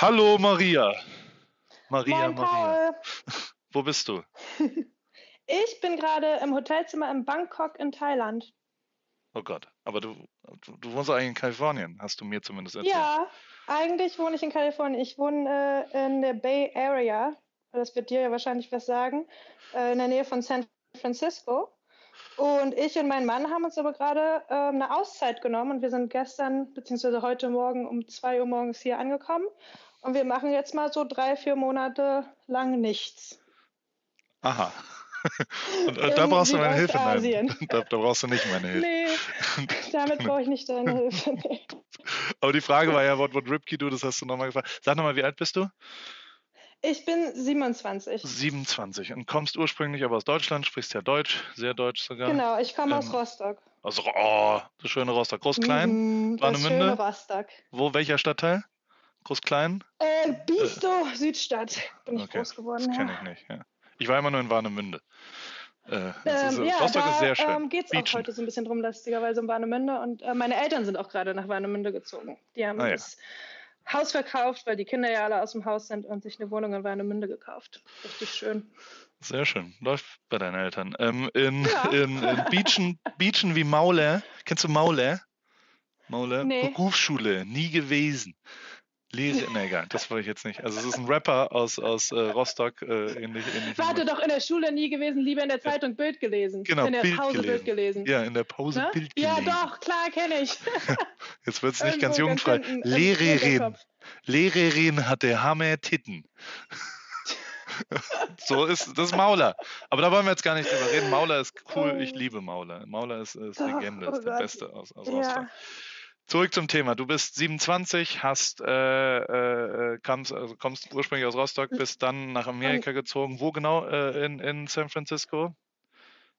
Hallo Maria. Maria, Moin, Maria. Paul. Wo bist du? Ich bin gerade im Hotelzimmer in Bangkok in Thailand. Oh Gott, aber du, du, du wohnst eigentlich in Kalifornien, hast du mir zumindest erzählt. Ja, eigentlich wohne ich in Kalifornien. Ich wohne äh, in der Bay Area. Das wird dir ja wahrscheinlich was sagen. Äh, in der Nähe von San Francisco. Und ich und mein Mann haben uns aber gerade ähm, eine Auszeit genommen und wir sind gestern bzw. heute Morgen um 2 Uhr morgens hier angekommen. Und wir machen jetzt mal so drei, vier Monate lang nichts. Aha. Und äh, da brauchst du meine Hilfe. Nein, da, da brauchst du nicht meine Hilfe. Nee, damit brauche ich nicht deine Hilfe. Nee. Aber die Frage war ja, what would Ripkey do? Das hast du nochmal gefragt. Sag nochmal, wie alt bist du? Ich bin 27. 27 und kommst ursprünglich aber aus Deutschland, sprichst ja Deutsch, sehr Deutsch sogar. Genau, ich komme aus Ähm, Rostock. Aus, oh, das schöne Rostock. Groß-Klein? Mhm, das Warnemünde? schöne Rostock. Wo, welcher Stadtteil? Groß-Klein? Äh, Biestow, Südstadt. Bin ich Okay, groß geworden. Das kenne ja. ich nicht. Ja. Ich war immer nur in Warnemünde. Äh, das ist, Ähm, äh, ja, Rostock da ist sehr schön. ähm, geht es auch heute so ein bisschen drum, lustigerweise um Warnemünde. Und äh, meine Eltern sind auch gerade nach Warnemünde gezogen. Die haben Ah, ja. das Haus verkauft, weil die Kinder ja alle aus dem Haus sind und sich eine Wohnung in Warnemünde gekauft. Richtig schön. Sehr schön. Läuft bei deinen Eltern. Ähm, in, Ja. in, in Beachen, Beachen wie Mauler. Kennst du Mauler? Mauler? Nee. Berufsschule. Nie gewesen. Lehre, ne, egal, das wollte ich jetzt nicht. Also es ist ein Rapper aus, aus äh, Rostock, äh, ähnlich, ähnlich Warte doch in der Schule nie gewesen, lieber in der Zeitung Bild gelesen. Genau, in der Bild Pause gelesen. Bild gelesen. Ja, in der Pause Ne? Bild Ja, gelesen. doch, klar, kenne ich. Jetzt wird es nicht ganz jugendfrei. hinten im Lehrerin. Lehrerin hatte Hammer Titten. so ist das ist Mauler. Aber da wollen wir jetzt gar nicht drüber reden. Mauler ist cool. Ich liebe Mauler. Mauler ist, ist Legende, oh ist der. Beste aus, aus Ja. Rostock. Zurück zum Thema. Du bist 27, hast äh, äh, kommst, also kommst ursprünglich aus Rostock, bist dann nach Amerika gezogen. Wo genau äh, in, in San Francisco?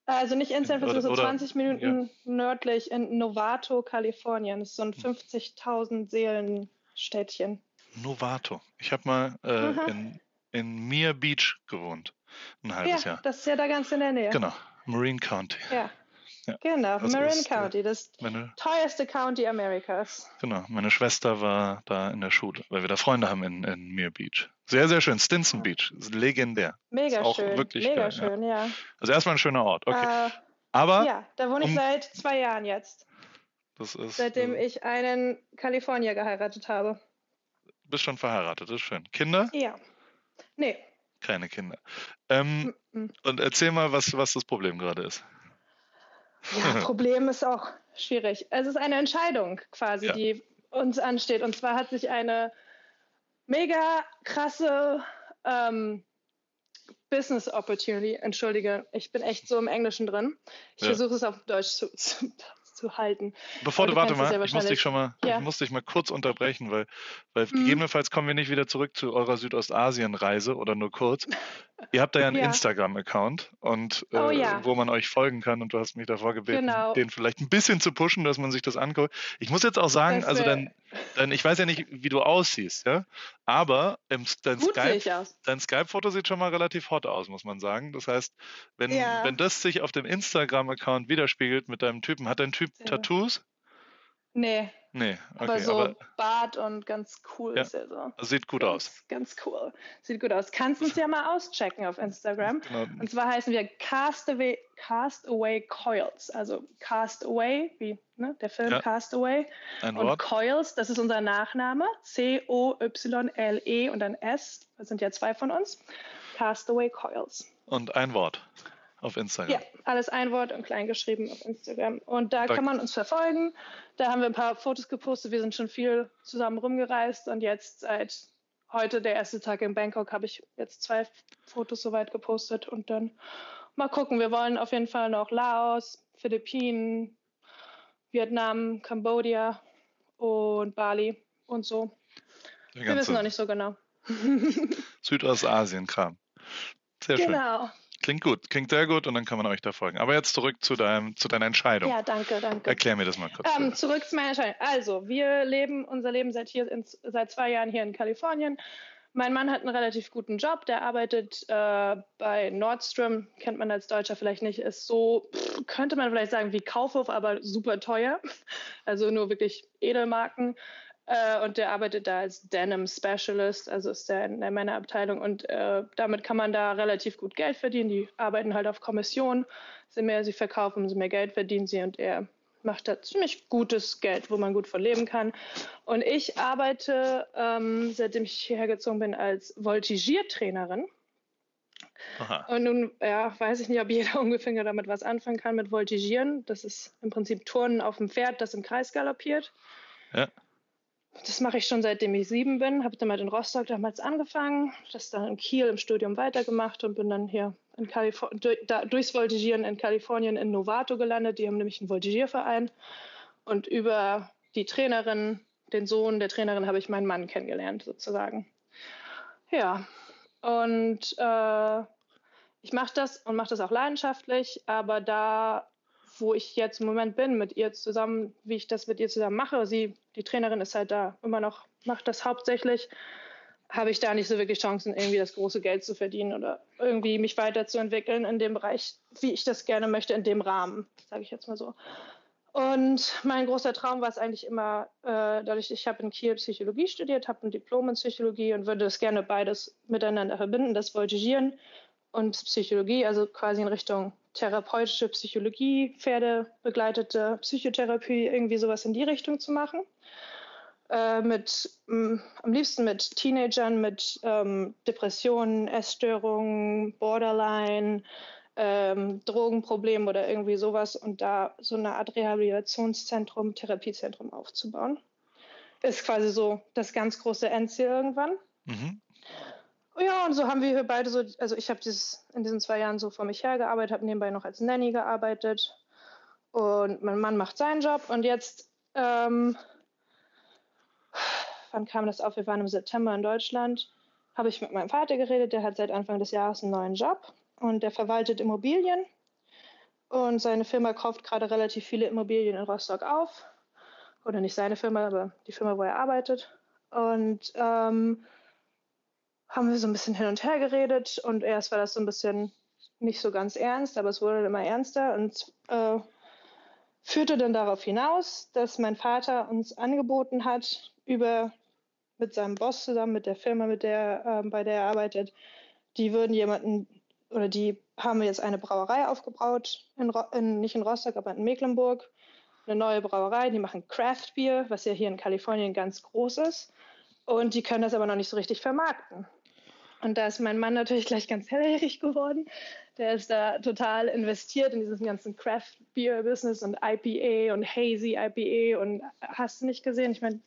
Also nicht in San Francisco, oder- 20 Minuten nördlich in Novato, Kalifornien. Das ist so ein 50.000 Seelen Städtchen. Novato. Ich habe mal äh, in, in Mir Beach gewohnt. Ein halbes Ja, Jahr. das ist ja da ganz in der Nähe. Genau. Marine County. Ja. Ja, Genau, das Marin äh, County, das Meine, teuerste County Amerikas. genau, meine Schwester war da in der Schule, weil wir da Freunde haben in, in Mir Beach. Sehr, sehr schön. Stinson Beach. Ist legendär. Mega auch schön. wirklich Mega geil, ja. schön, ja. Also erstmal ein schöner Ort. Okay. Äh, Aber ja, da wohne ich um- seit zwei Jahren jetzt, das ist. seitdem äh, ich einen Kalifornier geheiratet habe. bist schon verheiratet, das ist schön. Kinder? Ja. Nee. Keine Kinder. Ähm, mm, mm. und erzähl mal, was, was das Problem gerade ist. Ja, Problem ist auch schwierig. Es ist eine Entscheidung quasi, Ja. die uns ansteht. Und zwar hat sich eine mega krasse ähm, Business Opportunity, entschuldige, ich bin echt so im Englischen drin. Ich Ja. versuche es auf Deutsch zu, zu, zu halten. Bevor du, du warte mal, ja ich muss dich schon mal, Ja. ich muss dich mal kurz unterbrechen, weil, weil Mhm. gegebenenfalls kommen wir nicht wieder zurück zu eurer Südostasien-Reise oder nur kurz. Ihr habt da ja einen Ja. Instagram-Account und äh, Oh ja. wo man euch folgen kann und du hast mich davor gebeten, Genau. den vielleicht ein bisschen zu pushen, dass man sich das anguckt. Ich muss jetzt auch sagen, Das also dein, dein, ich weiß ja nicht, wie du aussiehst, ja, aber im, dein Skype. Dein Skype-Foto sieht schon mal relativ hot aus, muss man sagen. Das heißt, wenn, Ja. wenn das sich auf dem Instagram-Account widerspiegelt mit deinem Typen, hat dein Typ. Tattoos? Nee, Nee, aber okay, so aber Bart und ganz cool Ja. ist er so. sieht gut aus. Ganz, ganz cool. Sieht gut aus. Kannst uns ja mal auschecken auf Instagram. Genau. Und zwar heißen wir Castaway, Castaway Coils. Also Castaway, wie ne, der Film Ja. Castaway. Ein Und Wort. Coils, das ist unser Nachname. C-O-Y-L-E und dann S. Das sind ja zwei von uns. Castaway Coils. Und ein Wort auf Instagram. Ja, alles ein Wort und klein geschrieben auf Instagram. Und da Da- kann man uns verfolgen. Da haben wir ein paar Fotos gepostet. Wir sind schon viel zusammen rumgereist und jetzt seit heute, der erste Tag in Bangkok, habe ich jetzt zwei Fotos soweit gepostet und dann mal gucken. Wir wollen auf jeden Fall noch Laos, Philippinen, Vietnam, Kambodscha und Bali und so. Wir wissen noch nicht so genau. Südostasien-Kram. Sehr schön. Genau. Klingt gut, klingt sehr gut und dann kann man euch da folgen. Aber jetzt zurück zu, deinem, zu deiner Entscheidung. Ja, danke, danke. Erklär mir das mal kurz. Ähm, zurück zu meiner Entscheidung. Also, wir leben unser Leben seit, hier in, seit zwei Jahren hier in Kalifornien. Mein Mann hat einen relativ guten Job. Der arbeitet äh, bei Nordstrom, kennt man als Deutscher vielleicht nicht, ist so, pff, könnte man vielleicht sagen, wie Kaufhof, aber super teuer. Also nur wirklich Edelmarken. Äh, und der arbeitet da als Denim Specialist, also ist der in der Männerabteilung. Und äh, damit kann man da relativ gut Geld verdienen. Die arbeiten halt auf Kommission. Je mehr sie verkaufen, umso mehr Geld verdienen sie. Und er macht da ziemlich gutes Geld, wo man gut von leben kann. Und ich arbeite, ähm, seitdem ich hierher gezogen bin, als Voltigiertrainerin. Aha. Und nun ja, weiß ich nicht, ob jeder ungefähr damit was anfangen kann mit Voltigieren. Das ist im Prinzip Turnen auf dem Pferd, das im Kreis galoppiert. Ja. Das mache ich schon seitdem ich sieben bin. Habe damit in Rostock damals angefangen, das dann in Kiel im Studium weitergemacht und bin dann hier in Kalifornien, durchs Voltigieren in Kalifornien in Novato gelandet. Die haben nämlich einen Voltigierverein. Und über die Trainerin, den Sohn der Trainerin, habe ich meinen Mann kennengelernt, sozusagen. Ja, und äh, ich mache das und mache das auch leidenschaftlich, aber da, wo ich jetzt im Moment bin, mit ihr zusammen, wie ich das mit ihr zusammen mache, sie, die Trainerin ist halt da immer noch, macht das hauptsächlich, habe ich da nicht so wirklich Chancen, irgendwie das große Geld zu verdienen oder irgendwie mich weiterzuentwickeln in dem Bereich, wie ich das gerne möchte, in dem Rahmen, sage ich jetzt mal so. Und mein großer Traum war es eigentlich immer, äh, dadurch, ich habe in Kiel Psychologie studiert, habe ein Diplom in Psychologie und würde das gerne beides miteinander verbinden, das Voltigieren und Psychologie, also quasi in Richtung therapeutische Psychologie, pferdebegleitete Psychotherapie, irgendwie sowas in die Richtung zu machen. Äh, mit mh, am liebsten mit Teenagern mit ähm, Depressionen, Essstörungen, Borderline, ähm, Drogenproblem oder irgendwie sowas und da so eine Art Rehabilitationszentrum, Therapiezentrum aufzubauen. Ist quasi so das ganz große Endziel irgendwann. Mhm. Ja, und so haben wir hier beide so, also ich habe in diesen zwei Jahren so vor mich hergearbeitet, habe nebenbei noch als Nanny gearbeitet und mein Mann macht seinen Job und jetzt, ähm, wann kam das auf? Wir waren im September in Deutschland, habe ich mit meinem Vater geredet, der hat seit Anfang des Jahres einen neuen Job und der verwaltet Immobilien und seine Firma kauft gerade relativ viele Immobilien in Rostock auf. Oder nicht seine Firma, aber die Firma, wo er arbeitet. Und ähm, haben wir so ein bisschen hin und her geredet und erst war das so ein bisschen nicht so ganz ernst, aber es wurde immer ernster und äh, führte dann darauf hinaus, dass mein Vater uns angeboten hat, über mit seinem Boss zusammen, mit der Firma, mit der, äh, bei der er arbeitet, die würden jemanden oder die haben jetzt eine Brauerei aufgebaut, in, in, nicht in Rostock, aber in Mecklenburg. Eine neue Brauerei, die machen Craft Beer, was ja hier in Kalifornien ganz groß ist. Und die können das aber noch nicht so richtig vermarkten. Und da ist mein Mann natürlich gleich ganz hellhörig geworden. Der ist da total investiert in dieses ganzen Craft Beer Business und IPA und Hazy IPA und hast du nicht gesehen? Ich meine,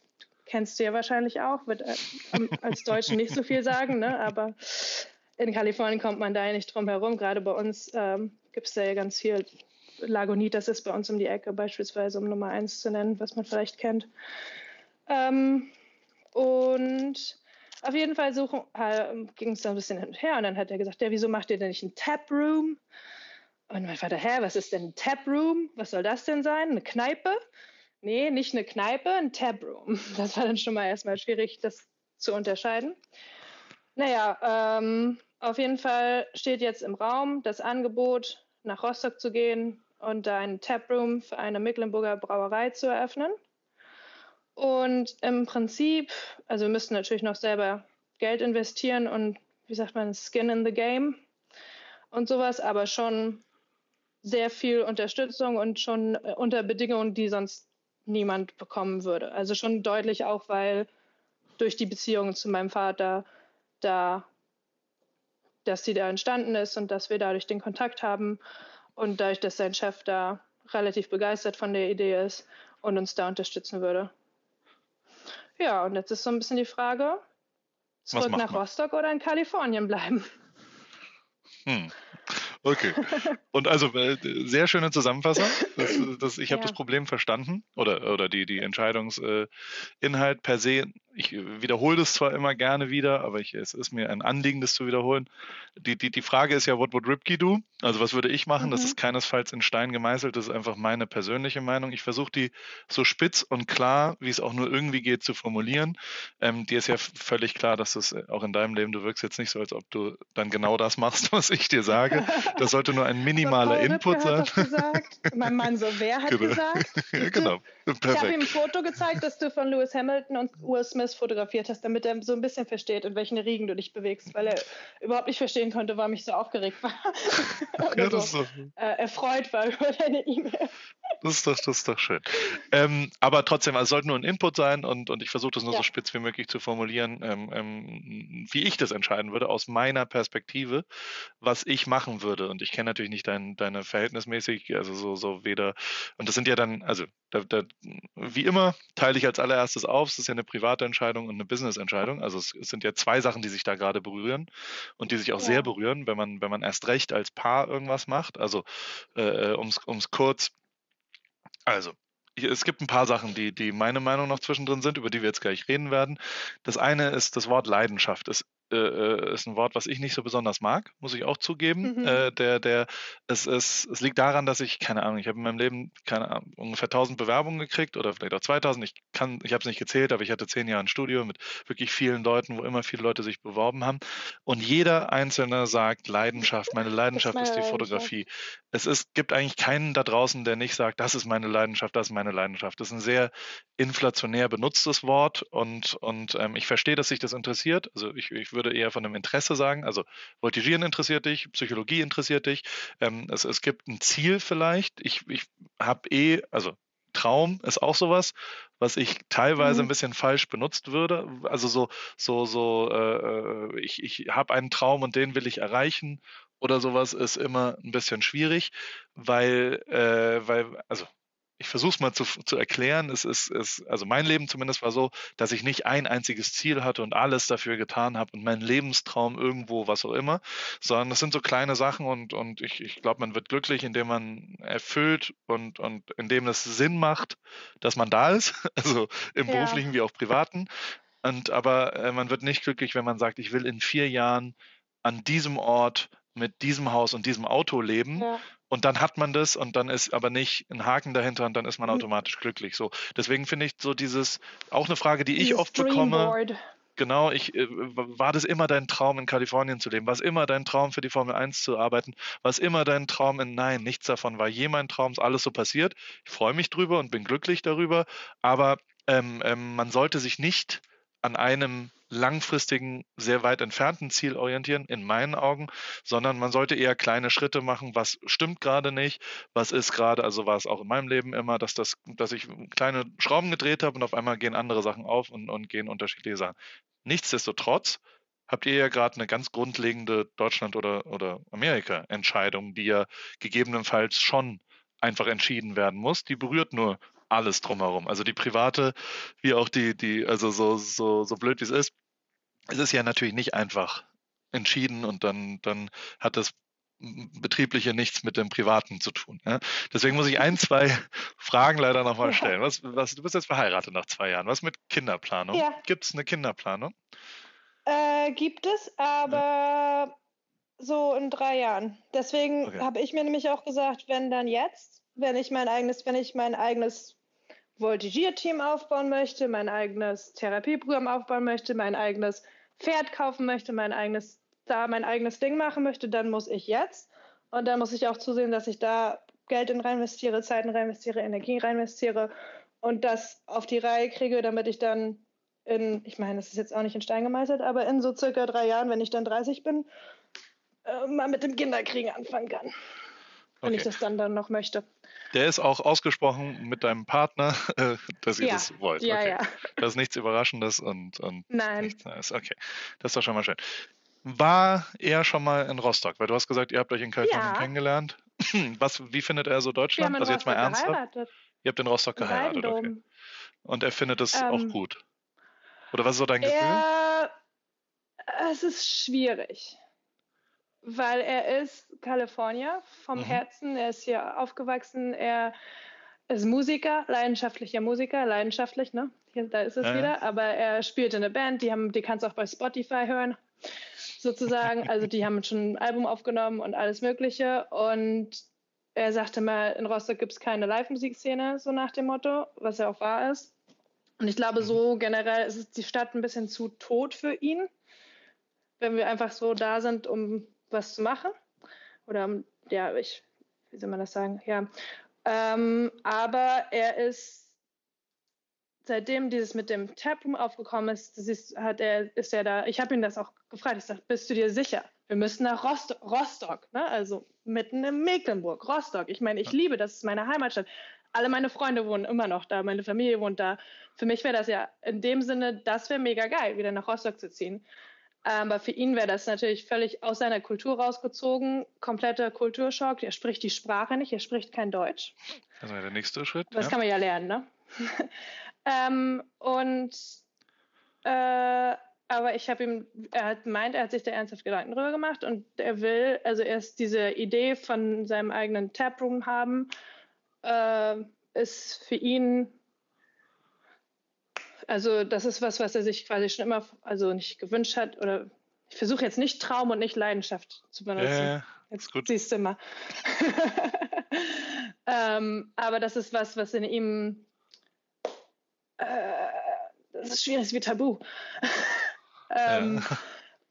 kennst du ja wahrscheinlich auch, wird äh, als Deutschen nicht so viel sagen, ne? aber in Kalifornien kommt man da ja nicht drum herum. Gerade bei uns ähm, gibt es da ja ganz viel. Lagunitas ist bei uns um die Ecke beispielsweise, um Nummer eins zu nennen, was man vielleicht kennt. Ähm, und auf jeden Fall äh, ging es da ein bisschen hin und her und dann hat er gesagt, ja, wieso macht ihr denn nicht ein Tap Room? Und mein Vater, hä, was ist denn ein Tap Room? Was soll das denn sein? Eine Kneipe? Nee, nicht eine Kneipe, ein Tap Room. Das war dann schon mal erstmal schwierig, das zu unterscheiden. Naja, ähm, auf jeden Fall steht jetzt im Raum das Angebot, nach Rostock zu gehen und da einen Taproom für eine Mecklenburger Brauerei zu eröffnen. Und im Prinzip, also wir müssten natürlich noch selber Geld investieren und wie sagt man, Skin in the Game und sowas, aber schon sehr viel Unterstützung und schon äh, unter Bedingungen, die sonst niemand bekommen würde. Also schon deutlich auch, weil durch die Beziehung zu meinem Vater da, dass sie da entstanden ist und dass wir dadurch den Kontakt haben und dadurch, dass sein Chef da relativ begeistert von der Idee ist und uns da unterstützen würde. Ja, und jetzt ist so ein bisschen die Frage, zurück nach man? Rostock oder in Kalifornien bleiben. Hm. Okay. Und also äh, sehr schöne Zusammenfassung. Das, das, ich habe ja. das Problem verstanden oder, oder die, die Entscheidungsinhalt per se ich wiederhole das zwar immer gerne wieder, aber ich, es ist mir ein Anliegen, das zu wiederholen. Die, die, die Frage ist ja, what would Ripke do? Also was würde ich machen? Mhm. Das ist keinesfalls in Stein gemeißelt, das ist einfach meine persönliche Meinung. Ich versuche die so spitz und klar, wie es auch nur irgendwie geht, zu formulieren. Ähm, dir ist ja völlig klar, dass das auch in deinem Leben, du wirkst jetzt nicht so, als ob du dann genau das machst, was ich dir sage. Das sollte nur ein minimaler so, Input sein. mein Mann so, wer hat genau. gesagt? ja, genau. Perfekt. Ich habe ihm ein Foto gezeigt, das du von Lewis Hamilton und Will Smith fotografiert hast, damit er so ein bisschen versteht, in welchen Riegen du dich bewegst, weil er überhaupt nicht verstehen konnte, warum ich so aufgeregt war. Ja, so, äh, erfreut war über deine E-Mail. Das ist doch, das ist doch schön. Ähm, aber trotzdem, also es sollte nur ein Input sein und, und ich versuche das nur ja. so spitz wie möglich zu formulieren, ähm, ähm, wie ich das entscheiden würde, aus meiner Perspektive, was ich machen würde. Und ich kenne natürlich nicht dein, deine verhältnismäßig, also so, so weder, und das sind ja dann, also da, da, wie immer teile ich als allererstes auf, es ist ja eine private Entscheidung und eine Business-Entscheidung. Also es, es, sind ja zwei Sachen, die sich da gerade berühren und die sich auch ja. sehr berühren, wenn man, wenn man erst recht als Paar irgendwas macht. Also äh, äh um es kurz also, es gibt ein paar Sachen, die, die meine Meinung noch zwischendrin sind, über die wir jetzt gleich reden werden. Das eine ist das Wort Leidenschaft. Es äh, äh, ist ein Wort, was ich nicht so besonders mag, muss ich auch zugeben. Mhm. Äh, der, der, es, es, es liegt daran, dass ich, keine Ahnung, ich habe in meinem Leben keine Ahnung, ungefähr 1000 Bewerbungen gekriegt oder vielleicht auch 2000. Ich kann, ich habe es nicht gezählt, aber ich hatte zehn Jahre ein Studio mit wirklich vielen Leuten, wo immer viele Leute sich beworben haben. Und jeder Einzelne sagt Leidenschaft, meine Leidenschaft ist, ist die Fotografie. Es ist, gibt eigentlich keinen da draußen, der nicht sagt, das ist meine Leidenschaft, das ist meine Leidenschaft. Das ist ein sehr inflationär benutztes Wort und, und ähm, ich verstehe, dass sich das interessiert. Also ich, ich würde würde eher von einem Interesse sagen. Also Voltigieren interessiert dich, Psychologie interessiert dich. Ähm, es, es gibt ein Ziel vielleicht. Ich, ich habe eh, also Traum ist auch sowas, was ich teilweise mhm. ein bisschen falsch benutzt würde. Also so, so, so, äh, äh ich, ich habe einen Traum und den will ich erreichen oder sowas ist immer ein bisschen schwierig, weil, äh, weil, also ich versuche es mal zu, zu erklären. Es ist, es, also mein Leben zumindest war so, dass ich nicht ein einziges Ziel hatte und alles dafür getan habe und mein Lebenstraum irgendwo, was auch immer, sondern das sind so kleine Sachen und, und ich, ich glaube, man wird glücklich, indem man erfüllt und, und indem es Sinn macht, dass man da ist, also im ja. beruflichen wie auch privaten. Und aber äh, man wird nicht glücklich, wenn man sagt, ich will in vier Jahren an diesem Ort mit diesem Haus und diesem Auto leben. Ja und dann hat man das und dann ist aber nicht ein Haken dahinter und dann ist man mhm. automatisch glücklich. So, deswegen finde ich so dieses auch eine Frage, die ich oft bekomme. Genau, ich äh, war das immer dein Traum in Kalifornien zu leben? War es immer dein Traum für die Formel 1 zu arbeiten? War es immer dein Traum in nein, nichts davon war je mein Traum, ist alles so passiert. Ich freue mich drüber und bin glücklich darüber, aber ähm, ähm, man sollte sich nicht an einem langfristigen, sehr weit entfernten Ziel orientieren, in meinen Augen, sondern man sollte eher kleine Schritte machen, was stimmt gerade nicht, was ist gerade, also war es auch in meinem Leben immer, dass das, dass ich kleine Schrauben gedreht habe und auf einmal gehen andere Sachen auf und, und gehen unterschiedliche Sachen. Nichtsdestotrotz habt ihr ja gerade eine ganz grundlegende Deutschland- oder, oder Amerika-Entscheidung, die ja gegebenenfalls schon einfach entschieden werden muss. Die berührt nur alles drumherum. Also die private, wie auch die, die, also so, so, so blöd wie es ist, es ist ja natürlich nicht einfach entschieden und dann, dann hat das betriebliche nichts mit dem Privaten zu tun. Ja? Deswegen muss ich ein, zwei Fragen leider nochmal stellen. Was, was, du bist jetzt verheiratet nach zwei Jahren. Was mit Kinderplanung? Ja. Gibt es eine Kinderplanung? Äh, gibt es, aber ja. so in drei Jahren. Deswegen okay. habe ich mir nämlich auch gesagt, wenn dann jetzt, wenn ich mein eigenes, wenn ich mein eigenes Voltigierteam aufbauen möchte, mein eigenes Therapieprogramm aufbauen möchte, mein eigenes Pferd kaufen möchte, mein eigenes, da mein eigenes Ding machen möchte, dann muss ich jetzt. Und dann muss ich auch zusehen, dass ich da Geld in reinvestiere, Zeiten reinvestiere, Energie reinvestiere und das auf die Reihe kriege, damit ich dann in, ich meine, das ist jetzt auch nicht in Stein gemeißelt, aber in so circa drei Jahren, wenn ich dann 30 bin, äh, mal mit dem Kinderkriegen anfangen kann. Wenn okay. ich das dann, dann noch möchte. Der ist auch ausgesprochen mit deinem Partner, äh, dass ihr ja. das wollt. Ja, okay. ja. Das ist nichts Überraschendes und, und Nein. nichts Neues. Okay, das ist doch schon mal schön. War er schon mal in Rostock? Weil du hast gesagt, ihr habt euch in Kalifornien ja. kennengelernt. Was, wie findet er so Deutschland? also jetzt mal ernsthaft. Geheiratet. Ihr habt in Rostock geheiratet, okay. Und er findet es ähm, auch gut. Oder was ist so dein Gefühl? Er, es ist schwierig weil er ist Kalifornier vom mhm. Herzen, er ist hier aufgewachsen, er ist Musiker, leidenschaftlicher Musiker, leidenschaftlich, ne? Hier, da ist es ja. wieder, aber er spielt in der Band, die haben, die kannst du auch bei Spotify hören, sozusagen. also die haben schon ein Album aufgenommen und alles Mögliche. Und er sagte mal, in Rostock gibt es keine Live-Musikszene, so nach dem Motto, was ja auch wahr ist. Und ich glaube, so generell ist die Stadt ein bisschen zu tot für ihn, wenn wir einfach so da sind, um was zu machen. oder ja, ich, wie soll man das sagen? Ja. Ähm, aber er ist seitdem dieses mit dem Taproom aufgekommen ist, ist, hat er, ist er da, ich habe ihn das auch gefragt, ich sage, bist du dir sicher? Wir müssen nach Rostock, Rostock ne? also mitten in Mecklenburg, Rostock. Ich meine, ich liebe, das ist meine Heimatstadt. Alle meine Freunde wohnen immer noch da, meine Familie wohnt da. Für mich wäre das ja in dem Sinne, das wäre mega geil, wieder nach Rostock zu ziehen. Aber für ihn wäre das natürlich völlig aus seiner Kultur rausgezogen, kompletter Kulturschock. Er spricht die Sprache nicht, er spricht kein Deutsch. Das wäre der nächste Schritt. Das ja. kann man ja lernen, ne? ähm, und äh, aber ich habe ihm, er hat meint, er hat sich da ernsthaft Gedanken drüber gemacht und er will, also erst diese Idee von seinem eigenen Taproom haben, äh, ist für ihn also das ist was, was er sich quasi schon immer, also nicht gewünscht hat oder ich versuche jetzt nicht Traum und nicht Leidenschaft zu benutzen. Ja, jetzt gut. siehst du mal. ähm, aber das ist was, was in ihm, äh, das ist schwierig, wie Tabu. ähm, ja.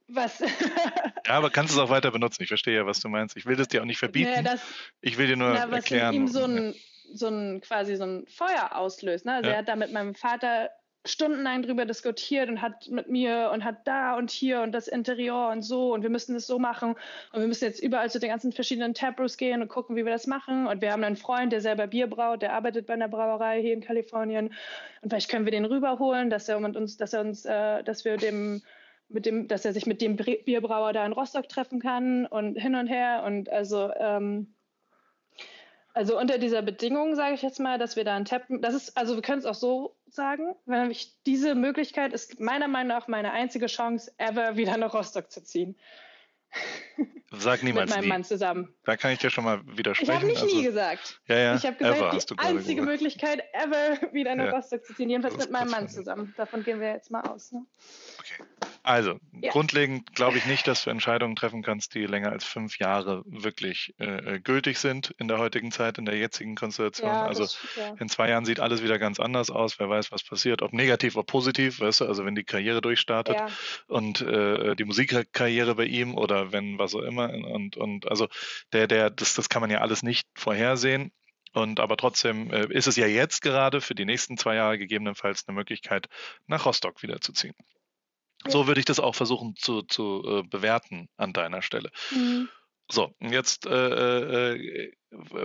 Was? ja, aber kannst du es auch weiter benutzen. Ich verstehe ja, was du meinst. Ich will das dir auch nicht verbieten. Ja, das, ich will dir nur na, was erklären. In ihm so ein, so ein quasi so ein Feuer auslöst. Ne? Also ja. er hat da mit meinem Vater stundenlang drüber diskutiert und hat mit mir und hat da und hier und das Interieur und so. Und wir müssen das so machen. Und wir müssen jetzt überall zu den ganzen verschiedenen Taproos gehen und gucken, wie wir das machen. Und wir haben einen Freund, der selber Bier braut, der arbeitet bei einer Brauerei hier in Kalifornien. Und vielleicht können wir den rüberholen, dass er mit uns, dass er uns, äh, dass wir dem mit dem, dass er sich mit dem Bierbrauer da in Rostock treffen kann und hin und her. Und also ähm, also unter dieser Bedingung sage ich jetzt mal, dass wir da einen Tab, das ist, also wir können es auch so sagen, wenn ich diese Möglichkeit ist meiner Meinung nach meine einzige Chance ever wieder nach Rostock zu ziehen. Sag niemals Mit meinem nie. Mann zusammen. Da kann ich dir schon mal widersprechen. Ich habe nicht also, nie gesagt. Ja, ja. Ich habe gesagt, die einzige gesagt. Möglichkeit ever wieder nach ja. Rostock zu ziehen. Jedenfalls mit meinem Mann zusammen. Davon gehen wir jetzt mal aus. Ne? Okay. Also, ja. grundlegend glaube ich nicht, dass du Entscheidungen treffen kannst, die länger als fünf Jahre wirklich äh, äh gültig sind in der heutigen Zeit, in der jetzigen Konstellation. Ja, also ja. in zwei Jahren sieht alles wieder ganz anders aus. Wer weiß, was passiert, ob negativ, ob positiv, weißt du, also wenn die Karriere durchstartet und äh, die Musikkarriere bei ihm oder wenn was auch immer. Und, und also der, der, das, das kann man ja alles nicht vorhersehen. Und aber trotzdem äh, ist es ja jetzt gerade für die nächsten zwei Jahre gegebenenfalls eine Möglichkeit, nach Rostock wiederzuziehen. So würde ich das auch versuchen zu, zu äh, bewerten an deiner Stelle. Mhm. So, jetzt äh, äh,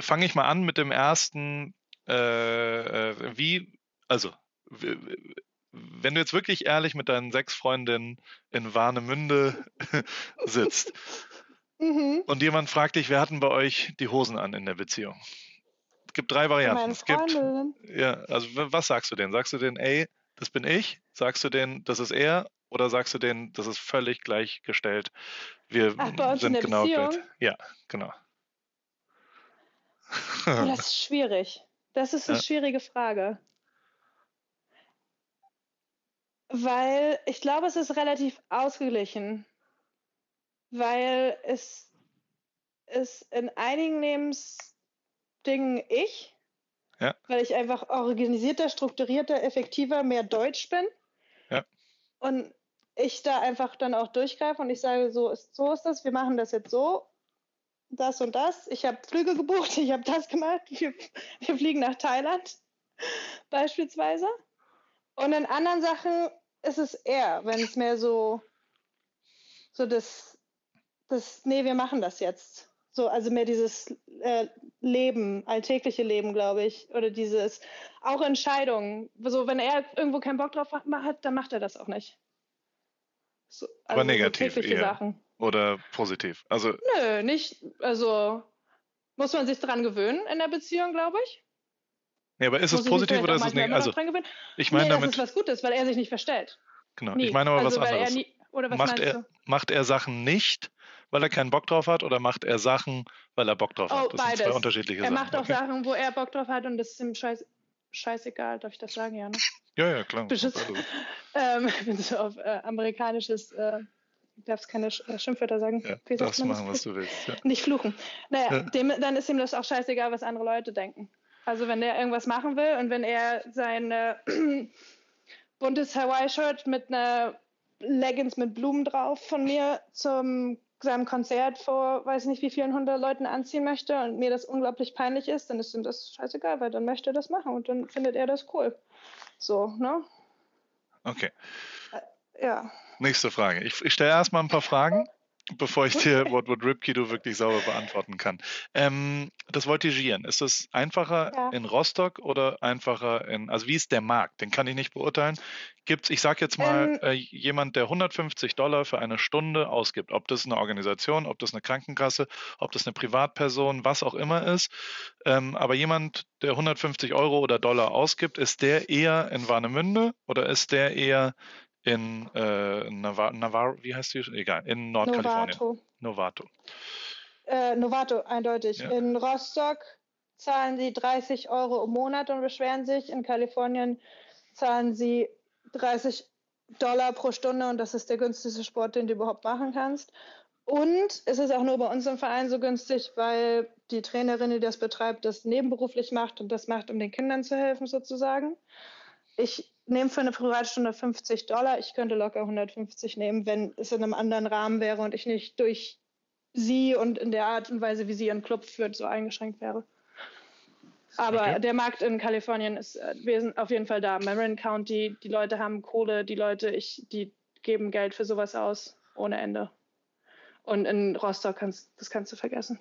fange ich mal an mit dem ersten, äh, äh, wie, also, wenn du jetzt wirklich ehrlich mit deinen sechs Freundinnen in Warnemünde sitzt mhm. und jemand fragt dich, wer hatten bei euch die Hosen an in der Beziehung? Es gibt drei Varianten. Es gibt, ja, also was sagst du denen? Sagst du denen, ey, das bin ich? Sagst du denen, das ist er? Oder sagst du denen, das ist völlig gleichgestellt? Wir Ach, sind genau Beziehung? gleich. Ja, genau. Oh, das ist schwierig. Das ist eine ja. schwierige Frage. Weil ich glaube, es ist relativ ausgeglichen. Weil es ist in einigen Lebensdingen ich, ja. weil ich einfach organisierter, strukturierter, effektiver, mehr Deutsch bin. Ja. Und ich da einfach dann auch durchgreife und ich sage, so ist, so ist das, wir machen das jetzt so, das und das. Ich habe Flüge gebucht, ich habe das gemacht, wir, wir fliegen nach Thailand beispielsweise. Und in anderen Sachen ist es eher, wenn es mehr so, so das, das, nee, wir machen das jetzt. So, also mehr dieses äh, Leben, alltägliche Leben, glaube ich. Oder dieses, auch Entscheidungen. So, wenn er irgendwo keinen Bock drauf hat, dann macht er das auch nicht. So, also Aber negativ so eher. Sachen. Oder positiv? Also, Nö, nicht. Also muss man sich dran gewöhnen in der Beziehung, glaube ich. Ja, aber ist muss es positiv oder ist es negativ? Also, ich meine nee, damit. Das ist was Gutes, weil er sich nicht verstellt. Genau. Nie. Ich meine aber also, was anderes. Nie, oder was macht, er, macht er Sachen nicht, weil er keinen Bock drauf hat, oder macht er Sachen, weil er Bock drauf hat? Oh, das beides. sind zwei unterschiedliche er Sachen. Er macht auch okay. Sachen, wo er Bock drauf hat und das ist ihm scheiß, scheißegal. Darf ich das sagen, ja? Ne? Ja, ja, klar. ähm, wenn du auf äh, amerikanisches, äh, ich darf es keine Sch äh, Schimpfwörter sagen. Ja, Wie darfst machen, was du willst. Ja. Nicht fluchen. Naja, ja. dem, dann ist ihm das auch scheißegal, was andere Leute denken. Also wenn er irgendwas machen will und wenn er sein äh, buntes Hawaii-Shirt mit einer Leggings mit Blumen drauf von mir zum seinem Konzert vor weiß nicht wie vielen hundert Leuten anziehen möchte und mir das unglaublich peinlich ist, dann ist ihm das scheißegal, weil dann möchte er das machen und dann findet er das cool. So, ne? Okay. Äh, ja. Nächste Frage. Ich, ich stelle erstmal ein paar Fragen bevor ich dir What Would Kido wirklich sauber beantworten kann. Ähm, das Voltigieren, ist es einfacher ja. in Rostock oder einfacher in, also wie ist der Markt? Den kann ich nicht beurteilen. Gibt es, ich sage jetzt mal, ähm, äh, jemand, der 150 Dollar für eine Stunde ausgibt, ob das eine Organisation, ob das eine Krankenkasse, ob das eine Privatperson, was auch immer ist, ähm, aber jemand, der 150 Euro oder Dollar ausgibt, ist der eher in Warnemünde oder ist der eher in äh, Navarro, wie heißt die? Egal, in Nordkalifornien. Novato. Novato. Äh, Novato, eindeutig. Ja. In Rostock zahlen sie 30 Euro im Monat und beschweren sich. In Kalifornien zahlen sie 30 Dollar pro Stunde und das ist der günstigste Sport, den du überhaupt machen kannst. Und es ist auch nur bei uns im Verein so günstig, weil die Trainerin, die das betreibt, das nebenberuflich macht und das macht, um den Kindern zu helfen sozusagen. Ich nehme für eine Privatstunde 50 Dollar. Ich könnte locker 150 nehmen, wenn es in einem anderen Rahmen wäre und ich nicht durch sie und in der Art und Weise, wie sie ihren Club führt, so eingeschränkt wäre. Aber okay. der Markt in Kalifornien ist äh, wir sind auf jeden Fall da. Marin County, die Leute haben Kohle, die Leute, ich, die geben Geld für sowas aus ohne Ende. Und in Rostock kannst das kannst du vergessen.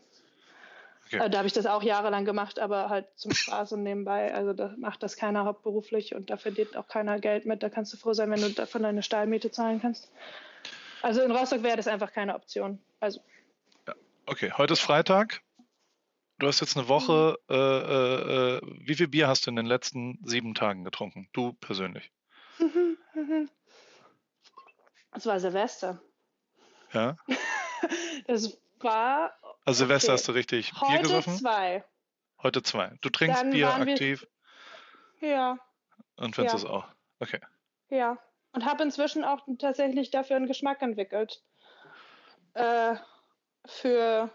Okay. Äh, da habe ich das auch jahrelang gemacht, aber halt zum Spaß und nebenbei. Also da macht das keiner hauptberuflich und da verdient auch keiner Geld mit. Da kannst du froh sein, wenn du davon deine Stahlmiete zahlen kannst. Also in Rostock wäre das einfach keine Option. Also. Ja. Okay, heute ist Freitag. Du hast jetzt eine Woche. Mhm. Äh, äh, äh wie viel Bier hast du in den letzten sieben Tagen getrunken? Du persönlich? Es war Silvester. Ja. das war also Silvester okay. hast du richtig Heute Bier gesoffen? Heute zwei. Heute zwei. Du trinkst Dann Bier aktiv? Ja. Und findest ja. es auch? Okay. Ja. Und habe inzwischen auch tatsächlich dafür einen Geschmack entwickelt. Äh, für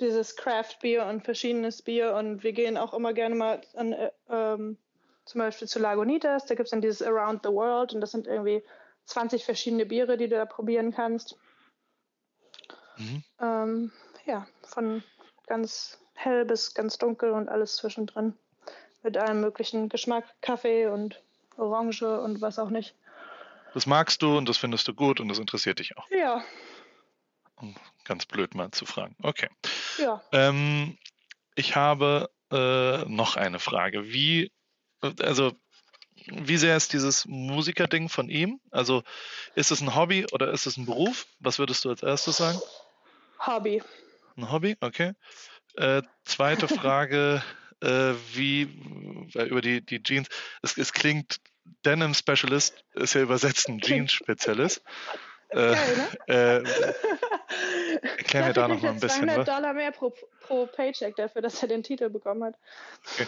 dieses Craft Bier und verschiedenes Bier. Und wir gehen auch immer gerne mal an, äh, ähm, zum Beispiel zu Lagunitas. Da gibt es dann dieses Around the World und das sind irgendwie 20 verschiedene Biere, die du da probieren kannst. Mhm. Ähm, ja, von ganz hell bis ganz dunkel und alles zwischendrin. Mit allem möglichen Geschmack, Kaffee und Orange und was auch nicht. Das magst du und das findest du gut und das interessiert dich auch. Ja. Um ganz blöd mal zu fragen. Okay. Ja. Ähm, ich habe äh, noch eine Frage. Wie, also, wie sehr ist dieses Musikerding von ihm? Also, ist es ein Hobby oder ist es ein Beruf? Was würdest du als erstes sagen? Hobby. Ein Hobby, okay. Äh, zweite Frage, äh, wie über die, die Jeans. Es, es klingt, Denim Specialist ist ja übersetzt ein Jeans Spezialist. Äh, äh, erklär mir da noch mal ein bisschen. 200 was. Dollar mehr pro, pro Paycheck dafür, dass er den Titel bekommen hat. Okay.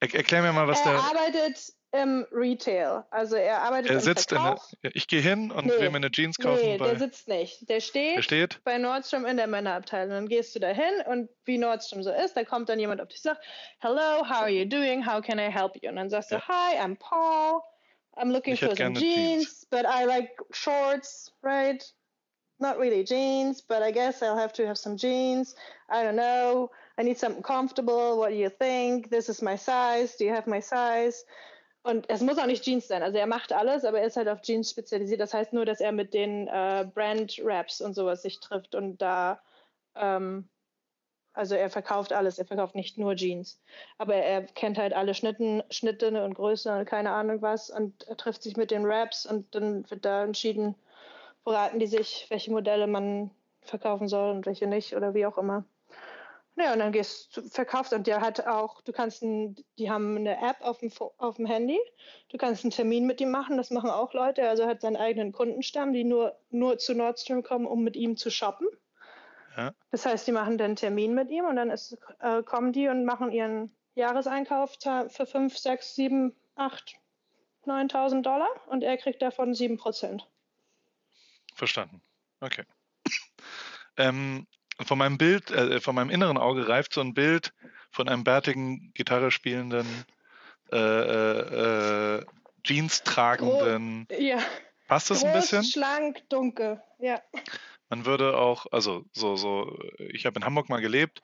Er, erklär mir mal, was er der. Er arbeitet im Retail. Also er arbeitet er im sitzt Verkauf. In der, ich gehe hin und nee, will mir eine Jeans kaufen. Nee, bei, der sitzt nicht. Der steht, der steht bei Nordstrom in der Männerabteilung. Dann gehst du da hin und wie Nordstrom so ist, da kommt dann jemand auf dich und sagt, Hello, how are you doing? How can I help you? Und dann sagst du, ja. Hi, I'm Paul. I'm looking ich for some jeans, jeans, but I like shorts, right? Not really jeans, but I guess I'll have to have some jeans. I don't know. I need something comfortable. What do you think? This is my size. Do you have my size? Und es muss auch nicht Jeans sein. Also er macht alles, aber er ist halt auf Jeans spezialisiert. Das heißt nur, dass er mit den äh, Brand-Raps und sowas sich trifft und da, ähm, also er verkauft alles. Er verkauft nicht nur Jeans. Aber er kennt halt alle Schnitten, Schnitte und Größen und keine Ahnung was und er trifft sich mit den Raps und dann wird da entschieden, beraten die sich, welche Modelle man verkaufen soll und welche nicht oder wie auch immer. Ja, und dann gehst du verkauft und der hat auch, du kannst ein, die haben eine App auf dem, auf dem Handy. Du kannst einen Termin mit ihm machen, das machen auch Leute. Also er hat seinen eigenen Kundenstamm, die nur, nur zu Nordstrom kommen, um mit ihm zu shoppen. Ja. Das heißt, die machen dann einen Termin mit ihm und dann ist, äh, kommen die und machen ihren Jahreseinkauf für 5, 6, 7, 8, 9.000 Dollar und er kriegt davon 7 Prozent. Verstanden. Okay. Ähm, von meinem Bild, äh, von meinem inneren Auge reift so ein Bild von einem bärtigen, Gitarre spielenden, äh, äh, äh Jeans tragenden. Gro ja. Passt das Groß, ein bisschen? Schlank, dunkel, ja. Man würde auch, also so, so, ich habe in Hamburg mal gelebt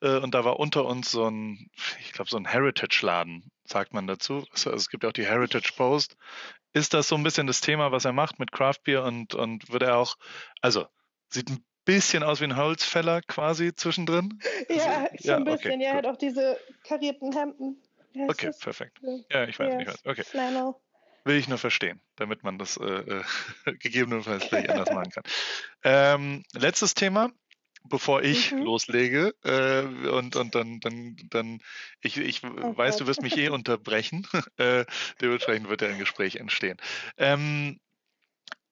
äh, und da war unter uns so ein, ich glaube, so ein Heritage-Laden, sagt man dazu. Also, es gibt ja auch die Heritage Post. Ist das so ein bisschen das Thema, was er macht mit Craft Beer und, und würde er auch, also sieht ein bisschen aus wie ein Holzfäller quasi zwischendrin? Ja, also, so ein bisschen. Okay, ja, er hat auch diese karierten Hemden. Okay, das? perfekt. Ja, ich weiß, ich weiß. Okay. Flannel. Will ich nur verstehen, damit man das äh, äh gegebenenfalls vielleicht anders machen kann. Ähm, letztes Thema, bevor ich mhm. loslege äh, und, und dann, dann, dann ich, ich oh weiß, du wirst mich eh unterbrechen. äh, dementsprechend wird ja ein Gespräch entstehen. Ähm,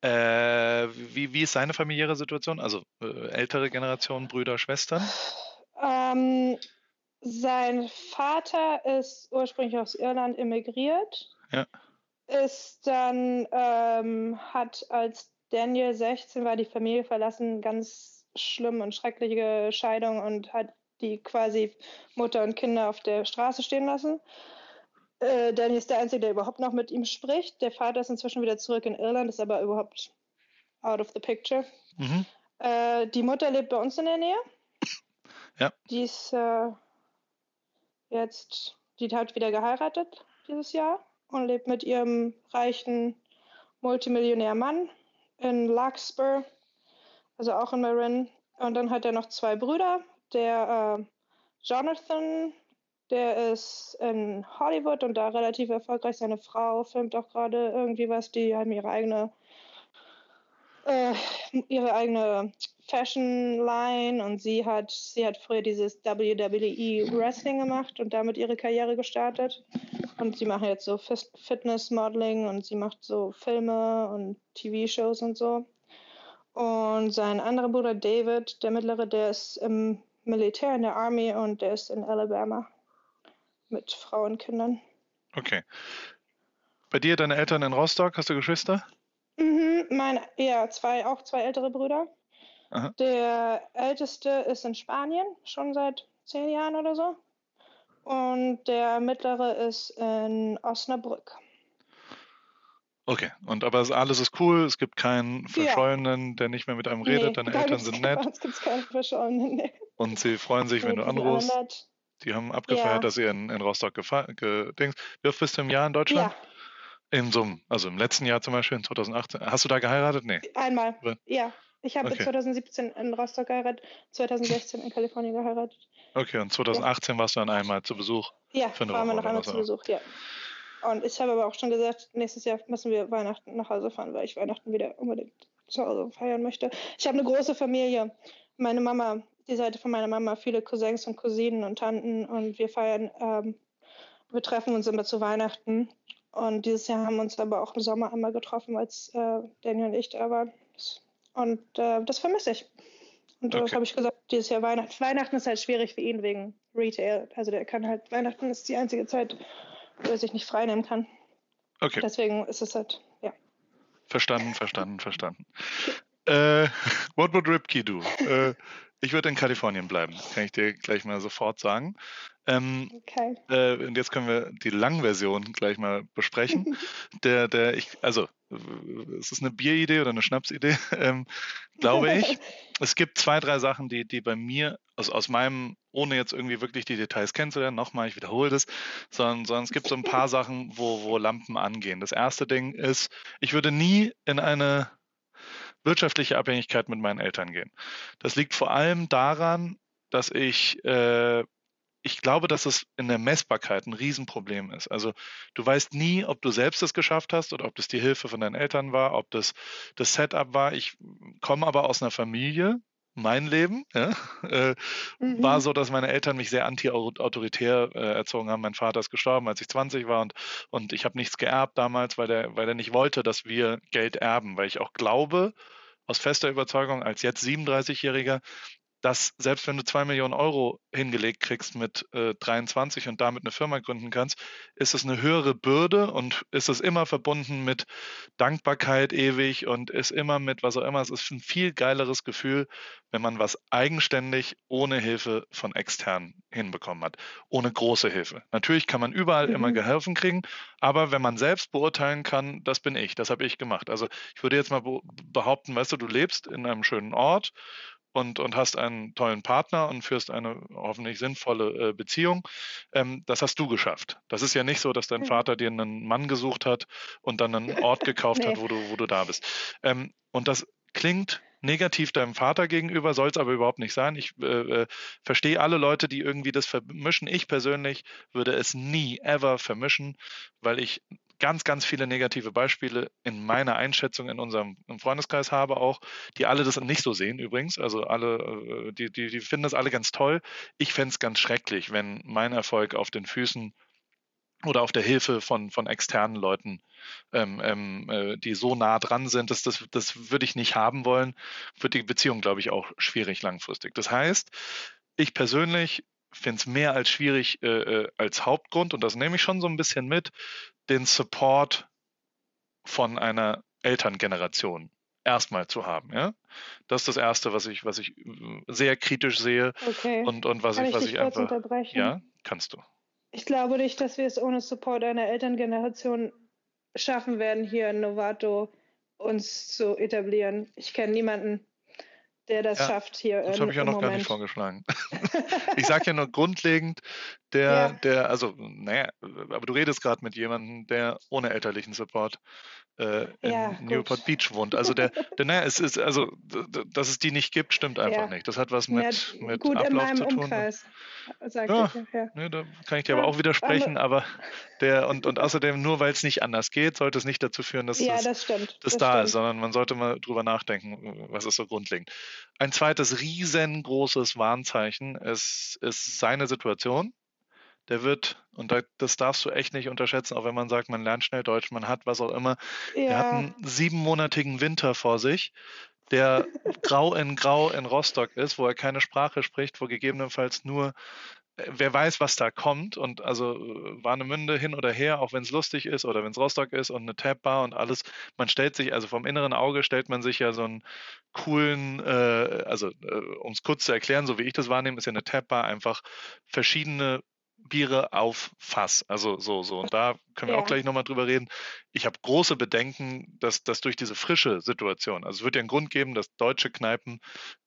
äh, wie, wie ist seine familiäre Situation? Also äh, ältere Generation, Brüder, Schwestern? Ähm, sein Vater ist ursprünglich aus Irland emigriert. Ja. Ist dann, ähm, hat als Daniel 16 war, die Familie verlassen, ganz schlimm und schreckliche Scheidung und hat die quasi Mutter und Kinder auf der Straße stehen lassen. Äh, Danny ist der Einzige, der überhaupt noch mit ihm spricht. Der Vater ist inzwischen wieder zurück in Irland, ist aber überhaupt out of the picture. Mhm. Äh, die Mutter lebt bei uns in der Nähe. Ja. Die ist äh, jetzt, die hat wieder geheiratet dieses Jahr und lebt mit ihrem reichen Multimillionär Mann in Larkspur, also auch in Marin. Und dann hat er noch zwei Brüder. Der äh, Jonathan der ist in Hollywood und da relativ erfolgreich. Seine Frau filmt auch gerade irgendwie was. Die haben ihre eigene, äh, ihre eigene Fashion Line und sie hat, sie hat früher dieses WWE Wrestling gemacht und damit ihre Karriere gestartet. Und sie machen jetzt so Fitness Modeling und sie macht so Filme und TV-Shows und so. Und sein anderer Bruder David, der mittlere, der ist im Militär in der Army und der ist in Alabama mit Frau und Kindern. Okay. Bei dir, deine Eltern in Rostock, hast du Geschwister? Mhm, mein, ja, zwei, auch zwei ältere Brüder. Aha. Der älteste ist in Spanien, schon seit zehn Jahren oder so. Und der mittlere ist in Osnabrück. Okay, und aber alles ist cool, es gibt keinen Verschollenen, ja. der nicht mehr mit einem redet, nee, deine Eltern sind nett. Es gibt keinen Verschollenen, nee. Und sie freuen sich, wenn du anrufst. Die haben abgefeiert, ja. dass ihr in, in Rostock gedingst. Wie oft bist du im Jahr in Deutschland? Ja. In so also im letzten Jahr zum Beispiel, in 2018. Hast du da geheiratet? Nee. Einmal. Ja. Ich habe okay. 2017 in Rostock geheiratet, 2016 in Kalifornien geheiratet. Okay, und 2018 ja. warst du dann einmal zu Besuch? Ja, waren wir noch einmal zu Besuch, ja. Und ich habe aber auch schon gesagt, nächstes Jahr müssen wir Weihnachten nach Hause fahren, weil ich Weihnachten wieder unbedingt zu Hause feiern möchte. Ich habe eine große Familie. Meine Mama die Seite von meiner Mama viele Cousins und Cousinen und Tanten und wir feiern, ähm, wir treffen uns immer zu Weihnachten. Und dieses Jahr haben wir uns aber auch im Sommer einmal getroffen, als äh, Daniel und ich da waren. Und äh, das vermisse ich. Und okay. das habe ich gesagt, dieses Jahr Weihnachten. Weihnachten ist halt schwierig für ihn wegen Retail. Also der kann halt, Weihnachten ist die einzige Zeit, wo er sich nicht frei nehmen kann. Okay. Deswegen ist es halt, ja. Verstanden, verstanden, verstanden. äh, what would Ripkey do? äh, ich würde in Kalifornien bleiben, kann ich dir gleich mal sofort sagen. Ähm, okay. Äh, und jetzt können wir die Langversion gleich mal besprechen. der, der, ich, also, es ist eine Bieridee oder eine Schnapsidee, ähm, glaube ich. es gibt zwei, drei Sachen, die, die bei mir, also aus meinem, ohne jetzt irgendwie wirklich die Details kennenzulernen, nochmal, ich wiederhole das, sondern, sondern es gibt so ein paar Sachen, wo, wo Lampen angehen. Das erste Ding ist, ich würde nie in eine wirtschaftliche Abhängigkeit mit meinen Eltern gehen. Das liegt vor allem daran, dass ich, äh, ich glaube, dass es in der Messbarkeit ein Riesenproblem ist. Also du weißt nie, ob du selbst es geschafft hast oder ob das die Hilfe von deinen Eltern war, ob das das Setup war. Ich komme aber aus einer Familie, mein Leben ja, äh, mhm. war so, dass meine Eltern mich sehr anti-autoritär äh, erzogen haben. Mein Vater ist gestorben, als ich 20 war und, und ich habe nichts geerbt damals, weil er weil nicht wollte, dass wir Geld erben, weil ich auch glaube, aus fester Überzeugung, als jetzt 37-Jähriger, dass selbst wenn du zwei Millionen Euro hingelegt kriegst mit äh, 23 und damit eine Firma gründen kannst, ist es eine höhere Bürde und ist es immer verbunden mit Dankbarkeit ewig und ist immer mit was auch immer. Es ist ein viel geileres Gefühl, wenn man was eigenständig ohne Hilfe von externen hinbekommen hat, ohne große Hilfe. Natürlich kann man überall mhm. immer geholfen kriegen, aber wenn man selbst beurteilen kann, das bin ich, das habe ich gemacht. Also ich würde jetzt mal behaupten, weißt du, du lebst in einem schönen Ort und, und hast einen tollen Partner und führst eine hoffentlich sinnvolle äh, Beziehung. Ähm, das hast du geschafft. Das ist ja nicht so, dass dein mhm. Vater dir einen Mann gesucht hat und dann einen Ort gekauft nee. hat, wo du, wo du da bist. Ähm, und das klingt negativ deinem Vater gegenüber, soll es aber überhaupt nicht sein. Ich äh, äh, verstehe alle Leute, die irgendwie das vermischen. Ich persönlich würde es nie, ever vermischen, weil ich ganz, ganz viele negative Beispiele in meiner Einschätzung in unserem Freundeskreis habe auch, die alle das nicht so sehen übrigens. Also alle, äh, die, die, die finden das alle ganz toll. Ich fände es ganz schrecklich, wenn mein Erfolg auf den Füßen oder auf der Hilfe von, von externen Leuten, ähm, ähm, äh, die so nah dran sind, dass das, das würde ich nicht haben wollen, wird die Beziehung, glaube ich, auch schwierig langfristig. Das heißt, ich persönlich finde es mehr als schwierig äh, äh, als Hauptgrund, und das nehme ich schon so ein bisschen mit, den Support von einer Elterngeneration erstmal zu haben. Ja? Das ist das Erste, was ich, was ich äh, sehr kritisch sehe okay. und, und was Kann ich, was ich, ich einfach. Ja, kannst du. Ich glaube nicht, dass wir es ohne Support einer Elterngeneration schaffen werden, hier in Novato uns zu etablieren. Ich kenne niemanden, der das ja, schafft hier. Das habe ich ja noch Moment. gar nicht vorgeschlagen. ich sage ja nur grundlegend, der, ja. der, also, naja, aber du redest gerade mit jemandem, der ohne elterlichen Support äh, in ja, Newport Beach wohnt. Also der, der naja, es ist, also, dass es die nicht gibt, stimmt einfach nicht. Das hat was mit, mit gut Ablauf in meinem zu tun. Umkreis, sag ja, ich, ja. Ne, da kann ich dir aber auch widersprechen, aber der, und, und außerdem, nur weil es nicht anders geht, sollte es nicht dazu führen, dass ja, das, das, das da stimmt. ist, sondern man sollte mal drüber nachdenken, was ist so grundlegend. Ein zweites riesengroßes Warnzeichen ist, ist seine Situation der wird, und das darfst du echt nicht unterschätzen, auch wenn man sagt, man lernt schnell Deutsch, man hat was auch immer. Ja. Er hat einen siebenmonatigen Winter vor sich, der grau in grau in Rostock ist, wo er keine Sprache spricht, wo gegebenenfalls nur wer weiß, was da kommt. Und also äh, Warnemünde hin oder her, auch wenn es lustig ist oder wenn es Rostock ist und eine Tabbar und alles. Man stellt sich, also vom inneren Auge stellt man sich ja so einen coolen, äh, also äh, um es kurz zu erklären, so wie ich das wahrnehme, ist ja eine Tabbar einfach verschiedene Biere auf Fass. Also so, so. Und da können wir ja. auch gleich nochmal drüber reden. Ich habe große Bedenken, dass das durch diese frische Situation, also es wird ja einen Grund geben, dass deutsche Kneipen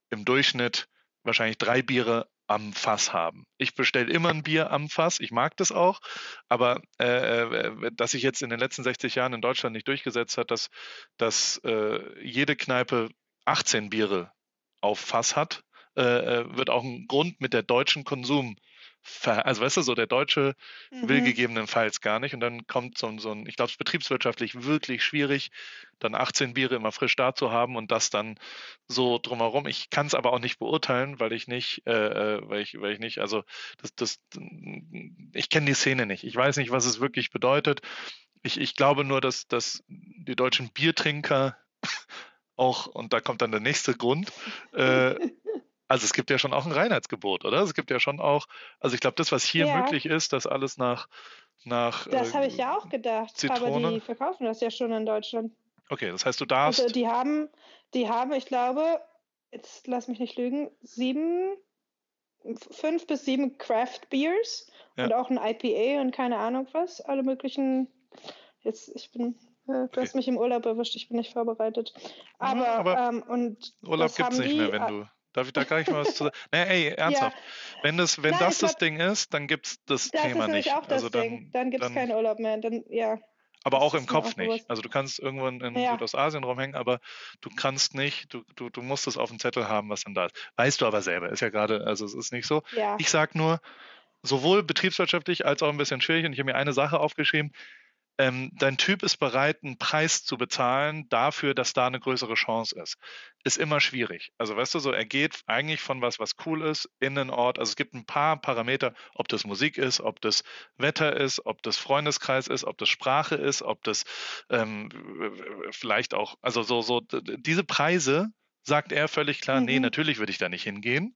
im Durchschnitt wahrscheinlich drei Biere am Fass haben. Ich bestelle immer ein Bier am Fass, ich mag das auch, aber äh, äh dass sich jetzt in den letzten 60 Jahren in Deutschland nicht durchgesetzt hat, dass, dass äh, jede Kneipe 18 Biere auf Fass hat, äh, äh, wird auch ein Grund mit der deutschen Konsum also weißt du, so der Deutsche mhm. will gegebenenfalls gar nicht und dann kommt so, so ein, ich glaube, es ist betriebswirtschaftlich wirklich schwierig, dann 18 Biere immer frisch da zu haben und das dann so drumherum. Ich kann es aber auch nicht beurteilen, weil ich nicht, äh, äh, weil ich, weil ich nicht, also das, das, ich kenne die Szene nicht. Ich weiß nicht, was es wirklich bedeutet. Ich, ich glaube nur, dass, dass die deutschen Biertrinker auch, und da kommt dann der nächste Grund, äh, also es gibt ja schon auch ein Reinheitsgebot, oder? Es gibt ja schon auch, also ich glaube, das, was hier ja. möglich ist, dass alles nach nach Das äh, habe ich ja auch gedacht, Zitrone. aber die verkaufen das ja schon in Deutschland. Okay, das heißt, du darfst. Also die haben, die haben, ich glaube, jetzt lass mich nicht lügen, sieben, fünf bis sieben Craft Beers ja. und auch ein IPA und keine Ahnung was, alle möglichen. Jetzt, ich bin äh, Du okay. hast mich im Urlaub erwischt, ich bin nicht vorbereitet. Aber, ja, aber ähm, und Urlaub gibt es nicht die, mehr, wenn du. Darf ich da gar nicht mal was zu sagen? Nee, ey, ernsthaft. Ja. Wenn das, wenn Nein, das das Ding ist, dann gibt es das, das Thema nicht. Auch das also dann, Ding. dann gibt es keinen Urlaub mehr. Dann, ja. Aber auch im Kopf nicht. Also du kannst irgendwo in ja. Südostasien rumhängen, aber du kannst nicht, du, du, du musst es auf dem Zettel haben, was dann da ist. Weißt du aber selber, ist ja gerade, also es ist nicht so. Ja. Ich sag nur, sowohl betriebswirtschaftlich als auch ein bisschen schwierig, und ich habe mir eine Sache aufgeschrieben, ähm, dein Typ ist bereit, einen Preis zu bezahlen dafür, dass da eine größere Chance ist. Ist immer schwierig. Also weißt du, so er geht eigentlich von was, was cool ist, in einen Ort. Also es gibt ein paar Parameter, ob das Musik ist, ob das Wetter ist, ob das Freundeskreis ist, ob das Sprache ist, ob das ähm, vielleicht auch, also so, so diese Preise sagt er völlig klar, mhm. nee, natürlich würde ich da nicht hingehen.